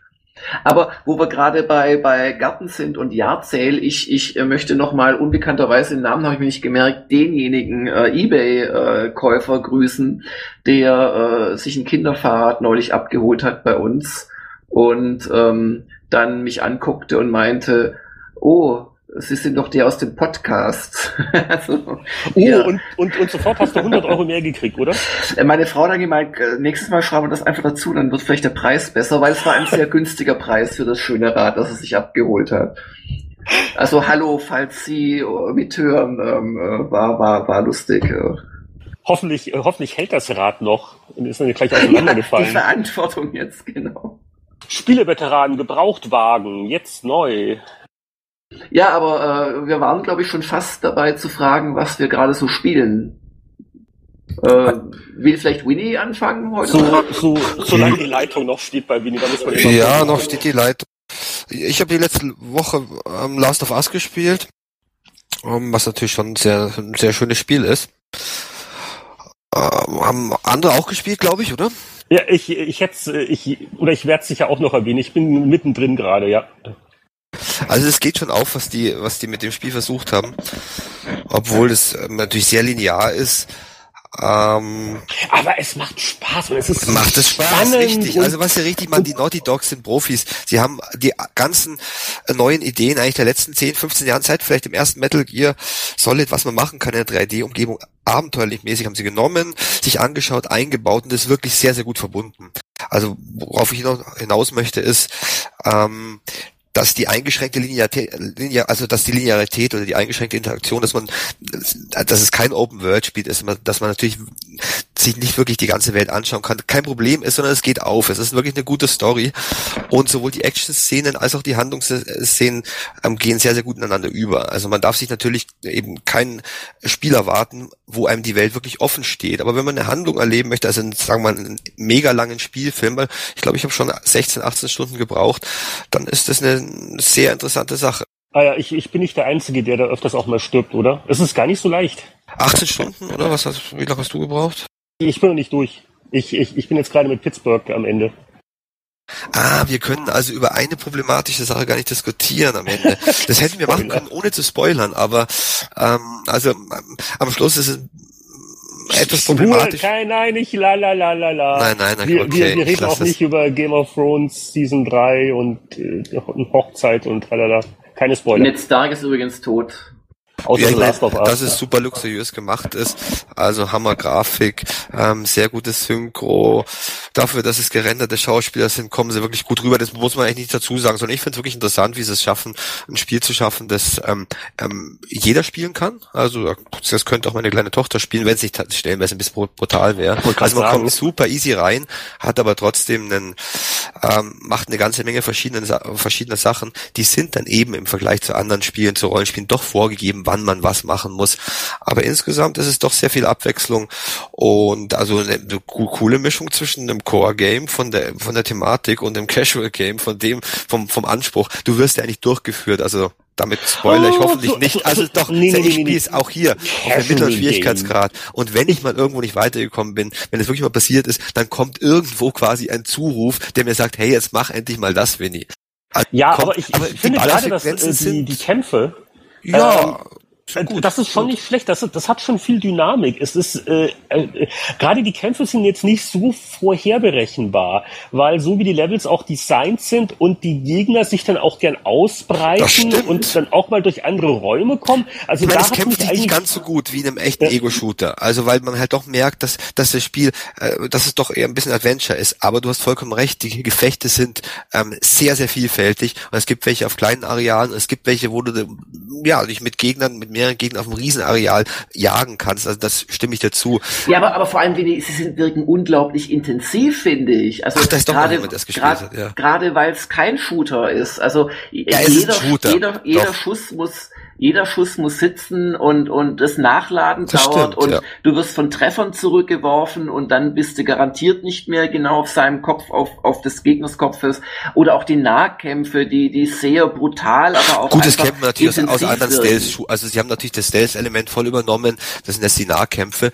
Aber wo wir gerade bei, bei Garten sind und Jahrzähl, ich, ich äh, möchte nochmal unbekannterweise, den Namen habe ich mir nicht gemerkt, denjenigen äh, Ebay-Käufer äh, grüßen, der äh, sich ein Kinderfahrrad neulich abgeholt hat bei uns und ähm, dann mich anguckte und meinte, oh, Sie sind doch der aus dem Podcast. also, oh, ja. und, und, und sofort hast du 100 Euro mehr gekriegt, oder? Äh, meine Frau hat dann gemeint, äh, nächstes Mal schreiben wir das einfach dazu, dann wird vielleicht der Preis besser, weil es war ein sehr günstiger Preis für das schöne Rad, das er sich abgeholt hat. Also hallo, falls Sie mithören, ähm, war, war, war lustig. Hoffentlich, hoffentlich hält das Rad noch und ist dann gleich auseinandergefallen. Ja, die Verantwortung jetzt, genau. Spieleveteranen, Gebrauchtwagen, jetzt neu. Ja, aber äh, wir waren, glaube ich, schon fast dabei zu fragen, was wir gerade so spielen. Äh, will vielleicht Winnie anfangen heute? So, so, solange die Leitung noch steht bei Winnie, dann muss man Ja, noch steht die Leitung. Ich habe die letzte Woche ähm, Last of Us gespielt, ähm, was natürlich schon ein sehr, ein sehr schönes Spiel ist. Ähm, haben andere auch gespielt, glaube ich, oder? Ja, ich, ich hätte ich, oder ich werde es sicher auch noch erwähnen. Ich bin mittendrin gerade, ja. Also es geht schon auf, was die, was die mit dem Spiel versucht haben. Obwohl es ähm, natürlich sehr linear ist. Ähm, aber es macht Spaß und es ist macht es Spaß, richtig. Also was ja richtig man, die Naughty Dogs sind Profis. Sie haben die ganzen äh, neuen Ideen eigentlich der letzten 10, 15 Jahren Zeit, vielleicht im ersten Metal Gear Solid, was man machen kann in der 3D-Umgebung, abenteuerlich mäßig haben sie genommen, sich angeschaut, eingebaut und das ist wirklich sehr, sehr gut verbunden. Also worauf ich hinaus möchte ist, ähm, dass die eingeschränkte Linearität, also dass die Linearität oder die eingeschränkte Interaktion, dass man, dass es kein Open World Spiel ist, dass man natürlich sich nicht wirklich die ganze Welt anschauen kann, kein Problem ist, sondern es geht auf. Es ist wirklich eine gute Story und sowohl die Action-Szenen als auch die Handlungsszenen ähm, gehen sehr, sehr gut ineinander über. Also man darf sich natürlich eben keinen Spiel erwarten, wo einem die Welt wirklich offen steht. Aber wenn man eine Handlung erleben möchte, also sagen wir mal einen mega langen Spielfilm, weil ich glaube, ich habe schon 16, 18 Stunden gebraucht, dann ist das eine sehr interessante Sache. Ah ja, ich, ich bin nicht der Einzige, der da öfters auch mal stirbt, oder? Es ist gar nicht so leicht. 18 Stunden, oder? Was hast, wie lange hast du gebraucht? Ich bin noch nicht durch. Ich, ich, ich bin jetzt gerade mit Pittsburgh am Ende. Ah, wir können also über eine problematische Sache gar nicht diskutieren am Ende. Das hätten wir machen können, ohne zu spoilern, aber ähm, also am Schluss ist es etwas problematisch. Nein, nein, nicht la la la la la. Nein, nein, nein wir, okay, wir, wir reden auch nicht über Game of Thrones Season 3 und äh, Hochzeit und tralala. Keine Spoiler. Ned Stark ist übrigens tot. Außer of Us. Dass es super luxuriös gemacht ist. Also Hammer-Grafik, ähm, sehr gutes Synchro. Dafür, dass es gerenderte Schauspieler sind, kommen sie wirklich gut rüber. Das muss man eigentlich nicht dazu sagen, sondern ich finde es wirklich interessant, wie sie es schaffen, ein Spiel zu schaffen, das ähm, ähm, jeder spielen kann. Also das könnte auch meine kleine Tochter spielen, wenn es nicht stellenweise ein bisschen brutal wäre. Also man kommt super easy rein, hat aber trotzdem einen, ähm, macht eine ganze Menge verschiedene, verschiedene Sachen. Die sind dann eben im Vergleich zu anderen Spielen, zu Rollenspielen doch vorgegeben, wann man was machen muss. Aber insgesamt ist es doch sehr viel Abwechslung und also eine, eine coole Mischung zwischen einem Core-Game von der von der Thematik und dem Casual-Game von dem vom vom Anspruch. Du wirst ja eigentlich durchgeführt, also damit spoiler ich oh, hoffentlich so, nicht. Also so, doch, nee, nee, ich spiele es auch hier auf dem mittleren Schwierigkeitsgrad. Und wenn ich mal irgendwo nicht weitergekommen bin, wenn es wirklich mal passiert ist, dann kommt irgendwo quasi ein Zuruf, der mir sagt, hey, jetzt mach endlich mal das, Winnie. Also ja, kommt, aber ich, aber ich finde gerade, dass äh, die, die Kämpfe ja, ähm, äh, gut, das ist schon nicht schlecht. Das, das hat schon viel Dynamik. Es ist äh, äh, gerade die Kämpfe sind jetzt nicht so vorherberechenbar, weil so wie die Levels auch designt sind und die Gegner sich dann auch gern ausbreiten und dann auch mal durch andere Räume kommen. Also ich meine, da das kämpft sich nicht ganz so gut wie in einem echten ja. Ego-Shooter. Also weil man halt doch merkt, dass, dass das Spiel, äh, dass es doch eher ein bisschen Adventure ist. Aber du hast vollkommen recht. Die Gefechte sind ähm, sehr sehr vielfältig und es gibt welche auf kleinen Arealen, es gibt welche, wo du ja dich mit Gegnern mit mehreren Gegner auf einem Riesenareal jagen kannst. Also das stimme ich dazu. Ja, aber, aber vor allem, sie sind wirken unglaublich intensiv, finde ich. Also Ach, das ist doch gerade, das hat, ja. Gerade weil es kein Shooter ist. Also ja, jeder, jeder, jeder Schuss muss jeder Schuss muss sitzen und, und das Nachladen das dauert stimmt, und ja. du wirst von Treffern zurückgeworfen und dann bist du garantiert nicht mehr genau auf seinem Kopf, auf, auf des Gegners Kopfes. Oder auch die Nahkämpfe, die, die sehr brutal, aber auch. Gut, das kennt man natürlich aus, aus anderen Stealth, also sie haben natürlich das Stealth-Element voll übernommen, das sind jetzt die Nahkämpfe.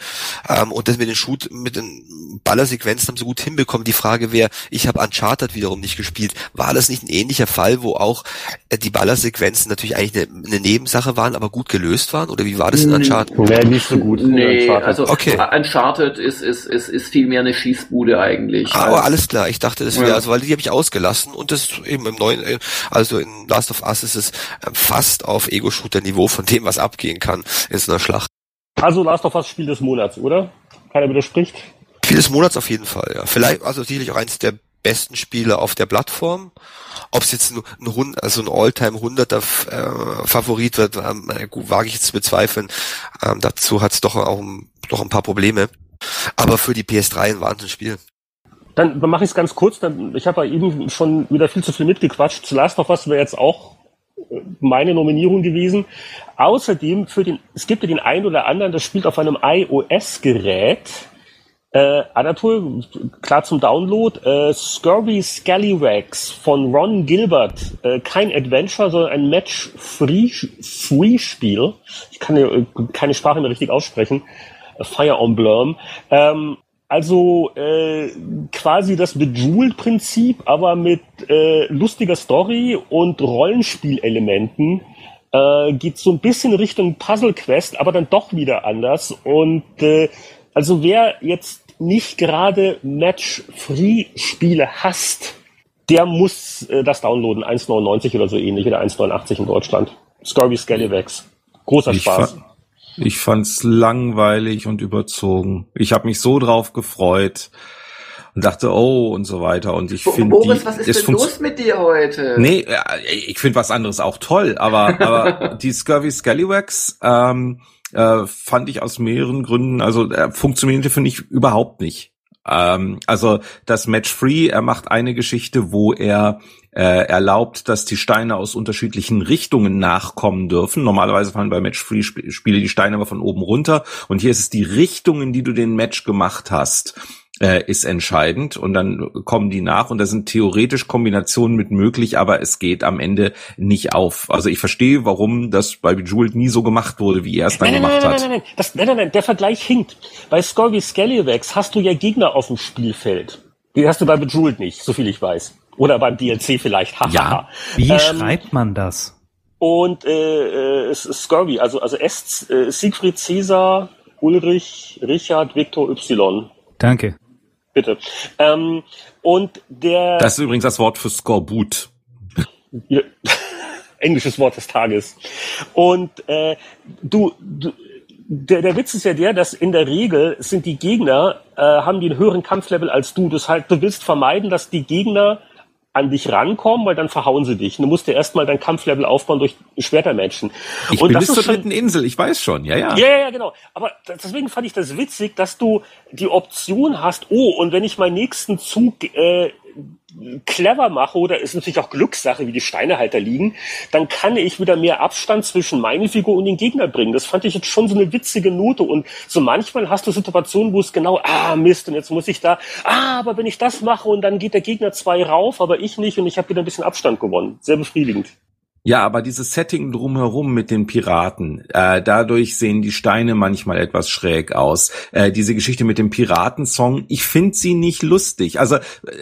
Ähm, und das mit den Shoot, mit den Ballersequenzen haben sie gut hinbekommen. Die Frage wäre, ich habe Uncharted wiederum nicht gespielt. War das nicht ein ähnlicher Fall, wo auch äh, die Ballersequenzen natürlich eigentlich eine, eine Nebensache Sache waren, aber gut gelöst waren? Oder wie war das in Uncharted? Nee, nicht so gut. Nee, also okay. Uncharted ist, ist, ist, ist viel mehr eine Schießbude eigentlich. Ah, aber alles klar. Ich dachte, das wäre, ja. also weil die habe ich ausgelassen und das eben im neuen, äh, also in Last of Us ist es äh, fast auf Ego-Shooter-Niveau von dem, was abgehen kann in so einer Schlacht. Also Last of Us Spiel des Monats, oder? Keiner widerspricht? Spiel des Monats auf jeden Fall, ja. Vielleicht, also sicherlich auch eins der besten Spiele auf der Plattform. Ob es jetzt ein, ein, also ein All-Time 100er äh, Favorit wird, ähm, wage ich jetzt zu bezweifeln. Ähm, dazu hat es doch auch ein, doch ein paar Probleme. Aber für die PS3 ein Wahnsinnsspiel. Dann, mache ich es ganz kurz. Dann, ich habe ja eben schon wieder viel zu viel mitgequatscht. Zu Last of Us wäre jetzt auch äh, meine Nominierung gewesen. Außerdem für den, es gibt ja den einen oder anderen, das spielt auf einem iOS-Gerät äh, Anatol, klar zum Download, äh, Scurvy Scallywags von Ron Gilbert. Äh, kein Adventure, sondern ein Match-Free-Spiel. Ich kann äh, keine Sprache mehr richtig aussprechen. Fire Emblem. Ähm, also äh, quasi das Bejeweled-Prinzip, aber mit äh, lustiger Story und Rollenspielelementen. Äh, geht so ein bisschen Richtung Puzzle Quest, aber dann doch wieder anders. Und äh, also wer jetzt nicht gerade Match-Free-Spiele hast, der muss äh, das downloaden. 1,99 oder so ähnlich oder 1,89 in Deutschland. Scorby Scallywags. Großer ich Spaß. Fa ich fand's langweilig und überzogen. Ich habe mich so drauf gefreut und dachte, oh und so weiter. Und ich finde Boris, die, was ist denn los mit dir heute? Nee, ich finde was anderes auch toll, aber aber die Scurvy Scallywags ähm, äh, fand ich aus mehreren Gründen, also äh, funktionierte finde ich überhaupt nicht. Ähm, also das Match Free, er macht eine Geschichte, wo er äh, erlaubt, dass die Steine aus unterschiedlichen Richtungen nachkommen dürfen. Normalerweise fallen bei Match Free Spiele die Steine aber von oben runter und hier ist es die Richtung, in die du den Match gemacht hast äh, ist entscheidend und dann kommen die nach und da sind theoretisch Kombinationen mit möglich, aber es geht am Ende nicht auf. Also ich verstehe, warum das bei Bejeweled nie so gemacht wurde, wie er es dann nein, gemacht nein, hat. Nein, nein, nein, das, nein, nein, nein, der Vergleich hinkt. Bei Scorby Scallywags hast du ja Gegner auf dem Spielfeld. Die hast du bei Bejeweled nicht, so viel ich weiß. Oder beim DLC vielleicht. ja. Wie ähm, schreibt man das? Und äh, äh, Scurvy, also also S, äh, Siegfried Cäsar Ulrich Richard Viktor Y. Danke. Bitte. Ähm, und der. Das ist übrigens das Wort für Skorbut. Englisches Wort des Tages. Und äh, du, du der, der Witz ist ja der, dass in der Regel sind die Gegner, äh, haben die einen höheren Kampflevel als du. Das heißt, du willst vermeiden, dass die Gegner an dich rankommen, weil dann verhauen sie dich. Du musst dir erstmal dein Kampflevel aufbauen durch Schwertermatchen. Ich und bin bis zur dritten Insel, ich weiß schon, ja, ja. Ja, ja, genau. Aber deswegen fand ich das witzig, dass du die Option hast, oh, und wenn ich meinen nächsten Zug äh, clever mache oder ist natürlich auch Glückssache, wie die Steine halt da liegen, dann kann ich wieder mehr Abstand zwischen meine Figur und den Gegner bringen. Das fand ich jetzt schon so eine witzige Note und so manchmal hast du Situationen, wo es genau, ah Mist, und jetzt muss ich da, ah, aber wenn ich das mache und dann geht der Gegner zwei rauf, aber ich nicht und ich habe wieder ein bisschen Abstand gewonnen. Sehr befriedigend. Ja, aber dieses Setting drumherum mit den Piraten, äh, dadurch sehen die Steine manchmal etwas schräg aus. Äh, diese Geschichte mit dem Piratensong, ich finde sie nicht lustig. Also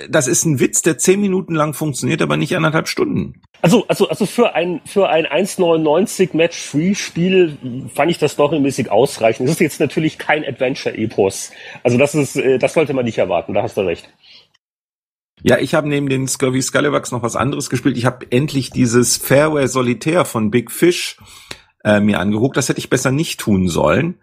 das ist ein Witz, der zehn Minuten lang funktioniert, aber nicht anderthalb Stunden. Also, also, also für ein, für ein 1,99 Match-Free-Spiel fand ich das storymäßig ausreichend. Das ist jetzt natürlich kein Adventure-Epos. Also das ist, äh, das sollte man nicht erwarten, da hast du recht. Ja, ich habe neben den Scurvy Scallywags noch was anderes gespielt. Ich habe endlich dieses Fairway Solitaire von Big Fish äh, mir angeguckt. Das hätte ich besser nicht tun sollen.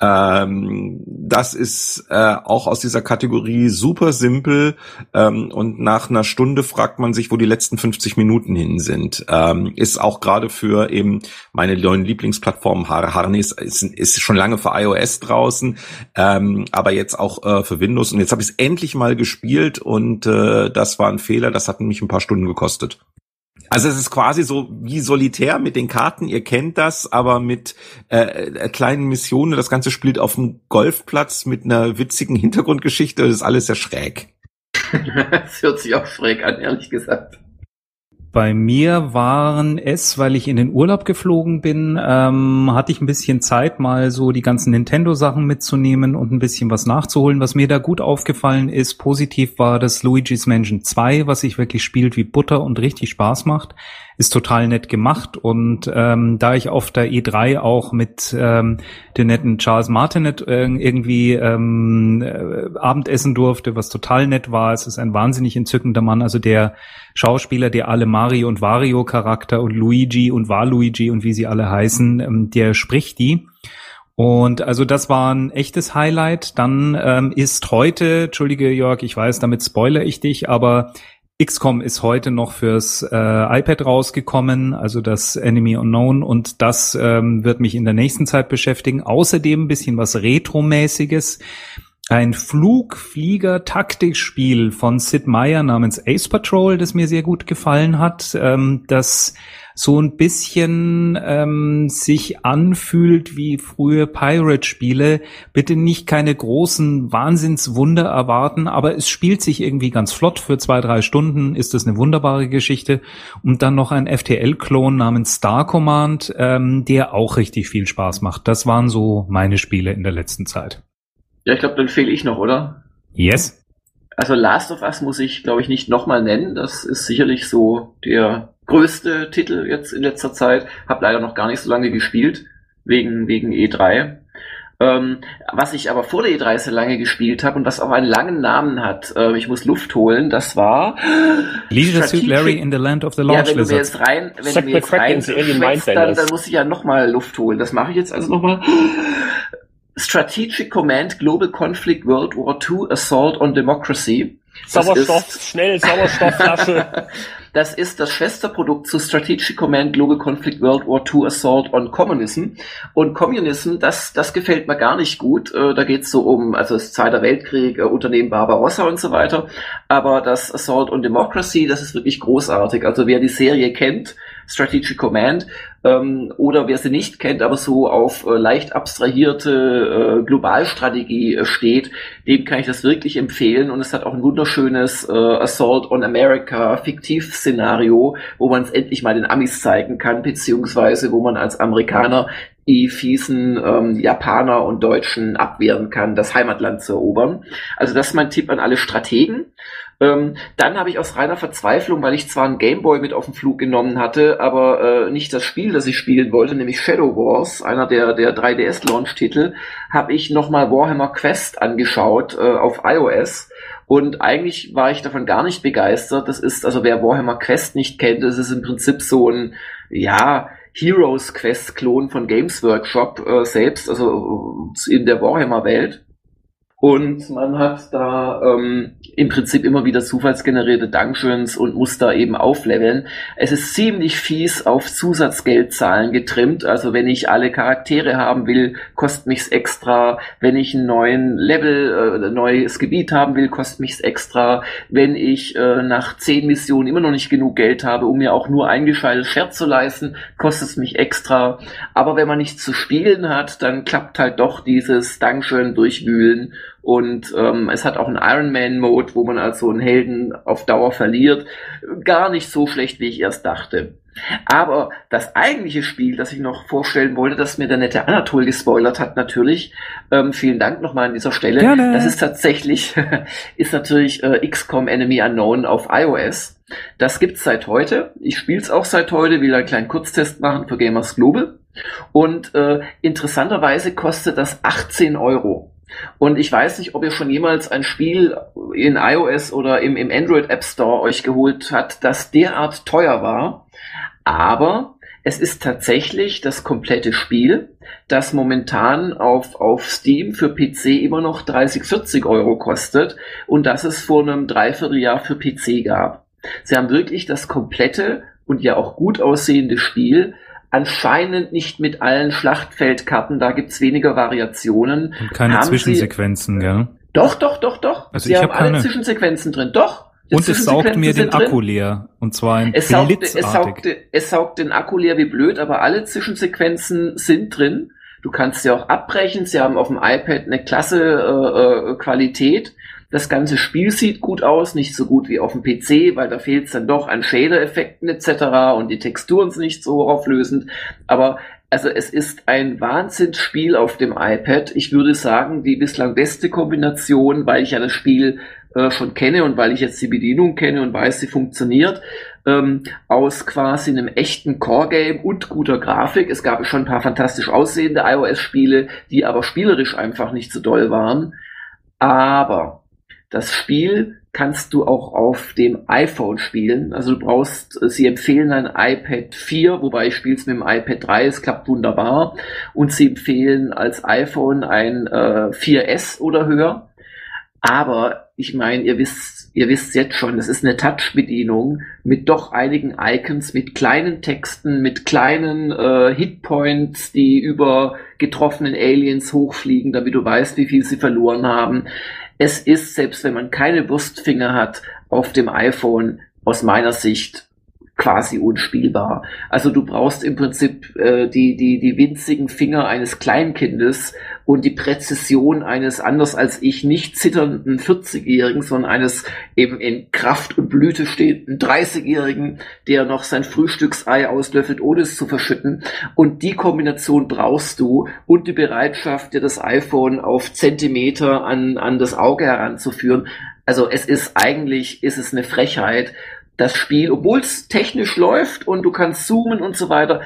Ähm, das ist äh, auch aus dieser Kategorie super simpel ähm, und nach einer Stunde fragt man sich, wo die letzten 50 Minuten hin sind. Ähm, ist auch gerade für eben meine neuen Lieblingsplattformen Harness ist, ist schon lange für iOS draußen, ähm, aber jetzt auch äh, für Windows und jetzt habe ich es endlich mal gespielt und äh, das war ein Fehler, das hat mich ein paar Stunden gekostet. Also es ist quasi so wie solitär mit den Karten, ihr kennt das, aber mit äh, kleinen Missionen. Das Ganze spielt auf dem Golfplatz mit einer witzigen Hintergrundgeschichte. Das ist alles sehr schräg. das hört sich auch schräg an, ehrlich gesagt. Bei mir waren es, weil ich in den Urlaub geflogen bin, ähm, hatte ich ein bisschen Zeit, mal so die ganzen Nintendo-Sachen mitzunehmen und ein bisschen was nachzuholen. Was mir da gut aufgefallen ist, positiv war das Luigi's Mansion 2, was sich wirklich spielt wie Butter und richtig Spaß macht. Ist total nett gemacht und ähm, da ich auf der E3 auch mit ähm, den netten Charles Martinet äh, irgendwie ähm, äh, Abendessen durfte, was total nett war. Es ist ein wahnsinnig entzückender Mann, also der Schauspieler, der alle Mario und Wario Charakter und Luigi und Waluigi und wie sie alle heißen, ähm, der spricht die. Und also das war ein echtes Highlight. Dann ähm, ist heute, entschuldige Jörg, ich weiß, damit spoilere ich dich, aber XCOM ist heute noch fürs äh, iPad rausgekommen, also das Enemy Unknown, und das ähm, wird mich in der nächsten Zeit beschäftigen. Außerdem ein bisschen was Retro-mäßiges. Ein Flugflieger-Taktikspiel von Sid Meier namens Ace Patrol, das mir sehr gut gefallen hat. Ähm, das so ein bisschen ähm, sich anfühlt wie frühe Pirate-Spiele. Bitte nicht keine großen Wahnsinnswunder erwarten, aber es spielt sich irgendwie ganz flott. Für zwei, drei Stunden ist es eine wunderbare Geschichte. Und dann noch ein FTL-Klon namens Star Command, ähm, der auch richtig viel Spaß macht. Das waren so meine Spiele in der letzten Zeit. Ja, ich glaube, dann fehle ich noch, oder? Yes. Also Last of Us muss ich, glaube ich, nicht nochmal nennen. Das ist sicherlich so der größte Titel jetzt in letzter Zeit. Hab leider noch gar nicht so lange gespielt, wegen, wegen E3. Ähm, was ich aber vor der E3 so lange gespielt habe und was auch einen langen Namen hat, äh, ich muss Luft holen, das war Leisure Suit Larry in the Land of the Launch Ja, wenn du mir jetzt rein, wenn du mir jetzt rein dann, dann muss ich ja nochmal Luft holen. Das mache ich jetzt also nochmal. Strategic Command Global Conflict World War II Assault on Democracy. Sauerstoff, schnell, Sauerstoffflasche. Das ist das Schwesterprodukt zu Strategic Command Global Conflict World War II Assault on Communism. Und Communism, das, das gefällt mir gar nicht gut. Äh, da geht's so um, also das Zweiter Weltkrieg, äh, Unternehmen Barbarossa und so weiter. Aber das Assault on Democracy, das ist wirklich großartig. Also wer die Serie kennt, Strategic Command, ähm, oder wer sie nicht kennt, aber so auf äh, leicht abstrahierte äh, Globalstrategie äh, steht, dem kann ich das wirklich empfehlen. Und es hat auch ein wunderschönes äh, Assault on America Fiktiv-Szenario, wo man es endlich mal den Amis zeigen kann, beziehungsweise wo man als Amerikaner die fiesen ähm, Japaner und Deutschen abwehren kann, das Heimatland zu erobern. Also das ist mein Tipp an alle Strategen. Ähm, dann habe ich aus reiner Verzweiflung, weil ich zwar einen Gameboy mit auf den Flug genommen hatte, aber äh, nicht das Spiel, das ich spielen wollte, nämlich Shadow Wars, einer der, der 3DS-Launch-Titel, habe ich nochmal Warhammer Quest angeschaut äh, auf iOS. Und eigentlich war ich davon gar nicht begeistert. Das ist, also wer Warhammer Quest nicht kennt, das ist im Prinzip so ein, ja, Heroes Quest Klon von Games Workshop äh, selbst, also in der Warhammer Welt. Und man hat da ähm, im Prinzip immer wieder zufallsgenerierte Dungeons und muss da eben aufleveln. Es ist ziemlich fies auf Zusatzgeldzahlen getrimmt. Also wenn ich alle Charaktere haben will, kostet mich's extra. Wenn ich einen neuen Level, äh, neues Gebiet haben will, kostet mich's extra. Wenn ich äh, nach zehn Missionen immer noch nicht genug Geld habe, um mir auch nur ein gescheites Schwert zu leisten, kostet es mich extra. Aber wenn man nichts zu spielen hat, dann klappt halt doch dieses Dungeon durchwühlen und ähm, es hat auch einen Iron Man Mode, wo man also einen Helden auf Dauer verliert. Gar nicht so schlecht, wie ich erst dachte. Aber das eigentliche Spiel, das ich noch vorstellen wollte, das mir der nette Anatol gespoilert hat, natürlich, ähm, vielen Dank nochmal an dieser Stelle. Gerne. Das ist tatsächlich, ist natürlich äh, XCOM Enemy Unknown auf iOS. Das gibt's seit heute. Ich spiele es auch seit heute, will einen kleinen Kurztest machen für Gamers Global. Und äh, interessanterweise kostet das 18 Euro. Und ich weiß nicht, ob ihr schon jemals ein Spiel in iOS oder im, im Android App Store euch geholt hat, das derart teuer war. Aber es ist tatsächlich das komplette Spiel, das momentan auf, auf Steam für PC immer noch 30, 40 Euro kostet und das es vor einem Dreivierteljahr für PC gab. Sie haben wirklich das komplette und ja auch gut aussehende Spiel anscheinend nicht mit allen Schlachtfeldkarten, da gibt's weniger Variationen. Und keine haben Zwischensequenzen, ja? Doch, doch, doch, doch. Also Sie haben hab alle Zwischensequenzen drin, doch. Und es saugt mir den drin. Akku leer. Und zwar ein es saugt, es, saugt, es saugt den Akku leer wie blöd, aber alle Zwischensequenzen sind drin. Du kannst sie auch abbrechen. Sie haben auf dem iPad eine klasse äh, äh, Qualität. Das ganze Spiel sieht gut aus, nicht so gut wie auf dem PC, weil da fehlt es dann doch an Shader-Effekten etc. und die Texturen sind nicht so auflösend. Aber also es ist ein Wahnsinnsspiel auf dem iPad. Ich würde sagen, die bislang beste Kombination, weil ich ja das Spiel äh, schon kenne und weil ich jetzt die Bedienung kenne und weiß, sie funktioniert. ähm, aus quasi einem echten Core-Game und guter Grafik. Es gab schon ein paar fantastisch aussehende iOS-Spiele, die aber spielerisch einfach nicht so doll waren. Aber das Spiel kannst du auch auf dem iPhone spielen. Also du brauchst, sie empfehlen ein iPad 4, wobei ich spiele es mit dem iPad 3, es klappt wunderbar. Und sie empfehlen als iPhone ein äh, 4S oder höher. Aber ich meine, ihr wisst, ihr wisst jetzt schon, es ist eine Touch-Bedienung mit doch einigen Icons, mit kleinen Texten, mit kleinen äh, Hitpoints, die über getroffenen Aliens hochfliegen, damit du weißt, wie viel sie verloren haben. Es ist, selbst wenn man keine Wurstfinger hat, auf dem iPhone aus meiner Sicht quasi unspielbar. Also du brauchst im Prinzip äh, die, die, die winzigen Finger eines Kleinkindes und die Präzision eines anders als ich nicht zitternden 40-Jährigen, sondern eines eben in Kraft und Blüte stehenden 30-Jährigen, der noch sein Frühstücksei auslöffelt, ohne es zu verschütten. Und die Kombination brauchst du und die Bereitschaft, dir das iPhone auf Zentimeter an, an das Auge heranzuführen. Also es ist eigentlich, ist es eine Frechheit, das Spiel, obwohl es technisch läuft und du kannst zoomen und so weiter,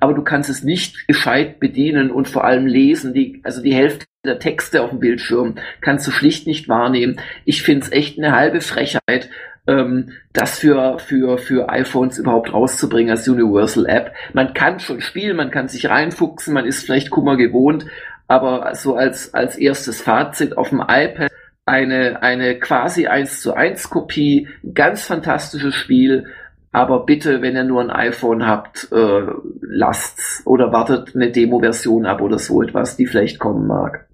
aber du kannst es nicht gescheit bedienen und vor allem lesen. Die, also die Hälfte der Texte auf dem Bildschirm kannst du schlicht nicht wahrnehmen. Ich finde es echt eine halbe Frechheit, ähm, das für, für, für iPhones überhaupt rauszubringen als Universal App. Man kann schon spielen, man kann sich reinfuchsen, man ist vielleicht Kummer gewohnt, aber so als, als erstes Fazit auf dem iPad eine, eine quasi 1 zu 1 Kopie, ganz fantastisches Spiel, aber bitte, wenn ihr nur ein iPhone habt, äh, lasst's oder wartet eine Demo-Version ab oder so etwas, die vielleicht kommen mag.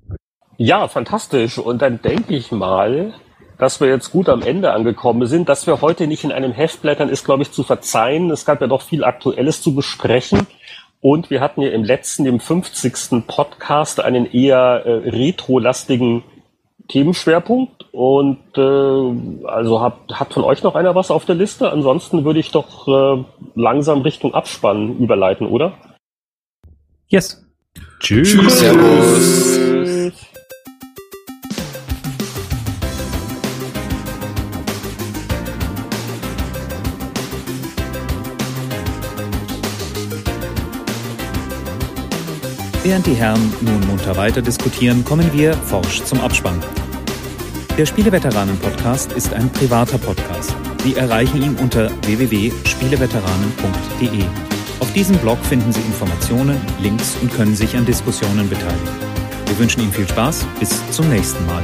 Ja, fantastisch. Und dann denke ich mal, dass wir jetzt gut am Ende angekommen sind. Dass wir heute nicht in einem Heft blättern, ist, glaube ich, zu verzeihen. Es gab ja doch viel Aktuelles zu besprechen. Und wir hatten ja im letzten, dem 50. Podcast, einen eher äh, retro-lastigen Themenschwerpunkt. Und äh, also hat, hat von euch noch einer was auf der Liste? Ansonsten würde ich doch äh, langsam Richtung Abspann überleiten, oder? Yes. Tschüss. Tschüss. Servus. Während die Herren nun munter weiter diskutieren, kommen wir forsch zum Abspann. Der Spieleveteranen-Podcast ist ein privater Podcast. Sie erreichen ihn unter www.spieleveteranen.de. Auf diesem Blog finden Sie Informationen, Links und können sich an Diskussionen beteiligen. Wir wünschen Ihnen viel Spaß. Bis zum nächsten Mal.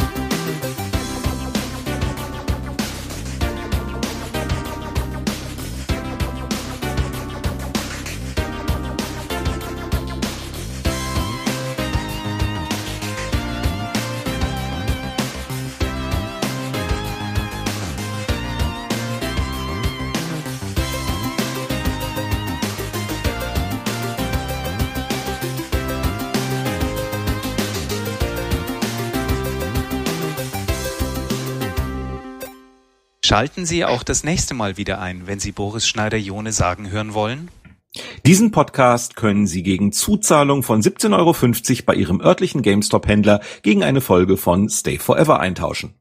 Schalten Sie auch das nächste Mal wieder ein, wenn Sie Boris Schneider-Jone sagen hören wollen. Diesen Podcast können Sie gegen Zuzahlung von 17,50 Euro bei Ihrem örtlichen GameStop-Händler gegen eine Folge von Stay Forever eintauschen.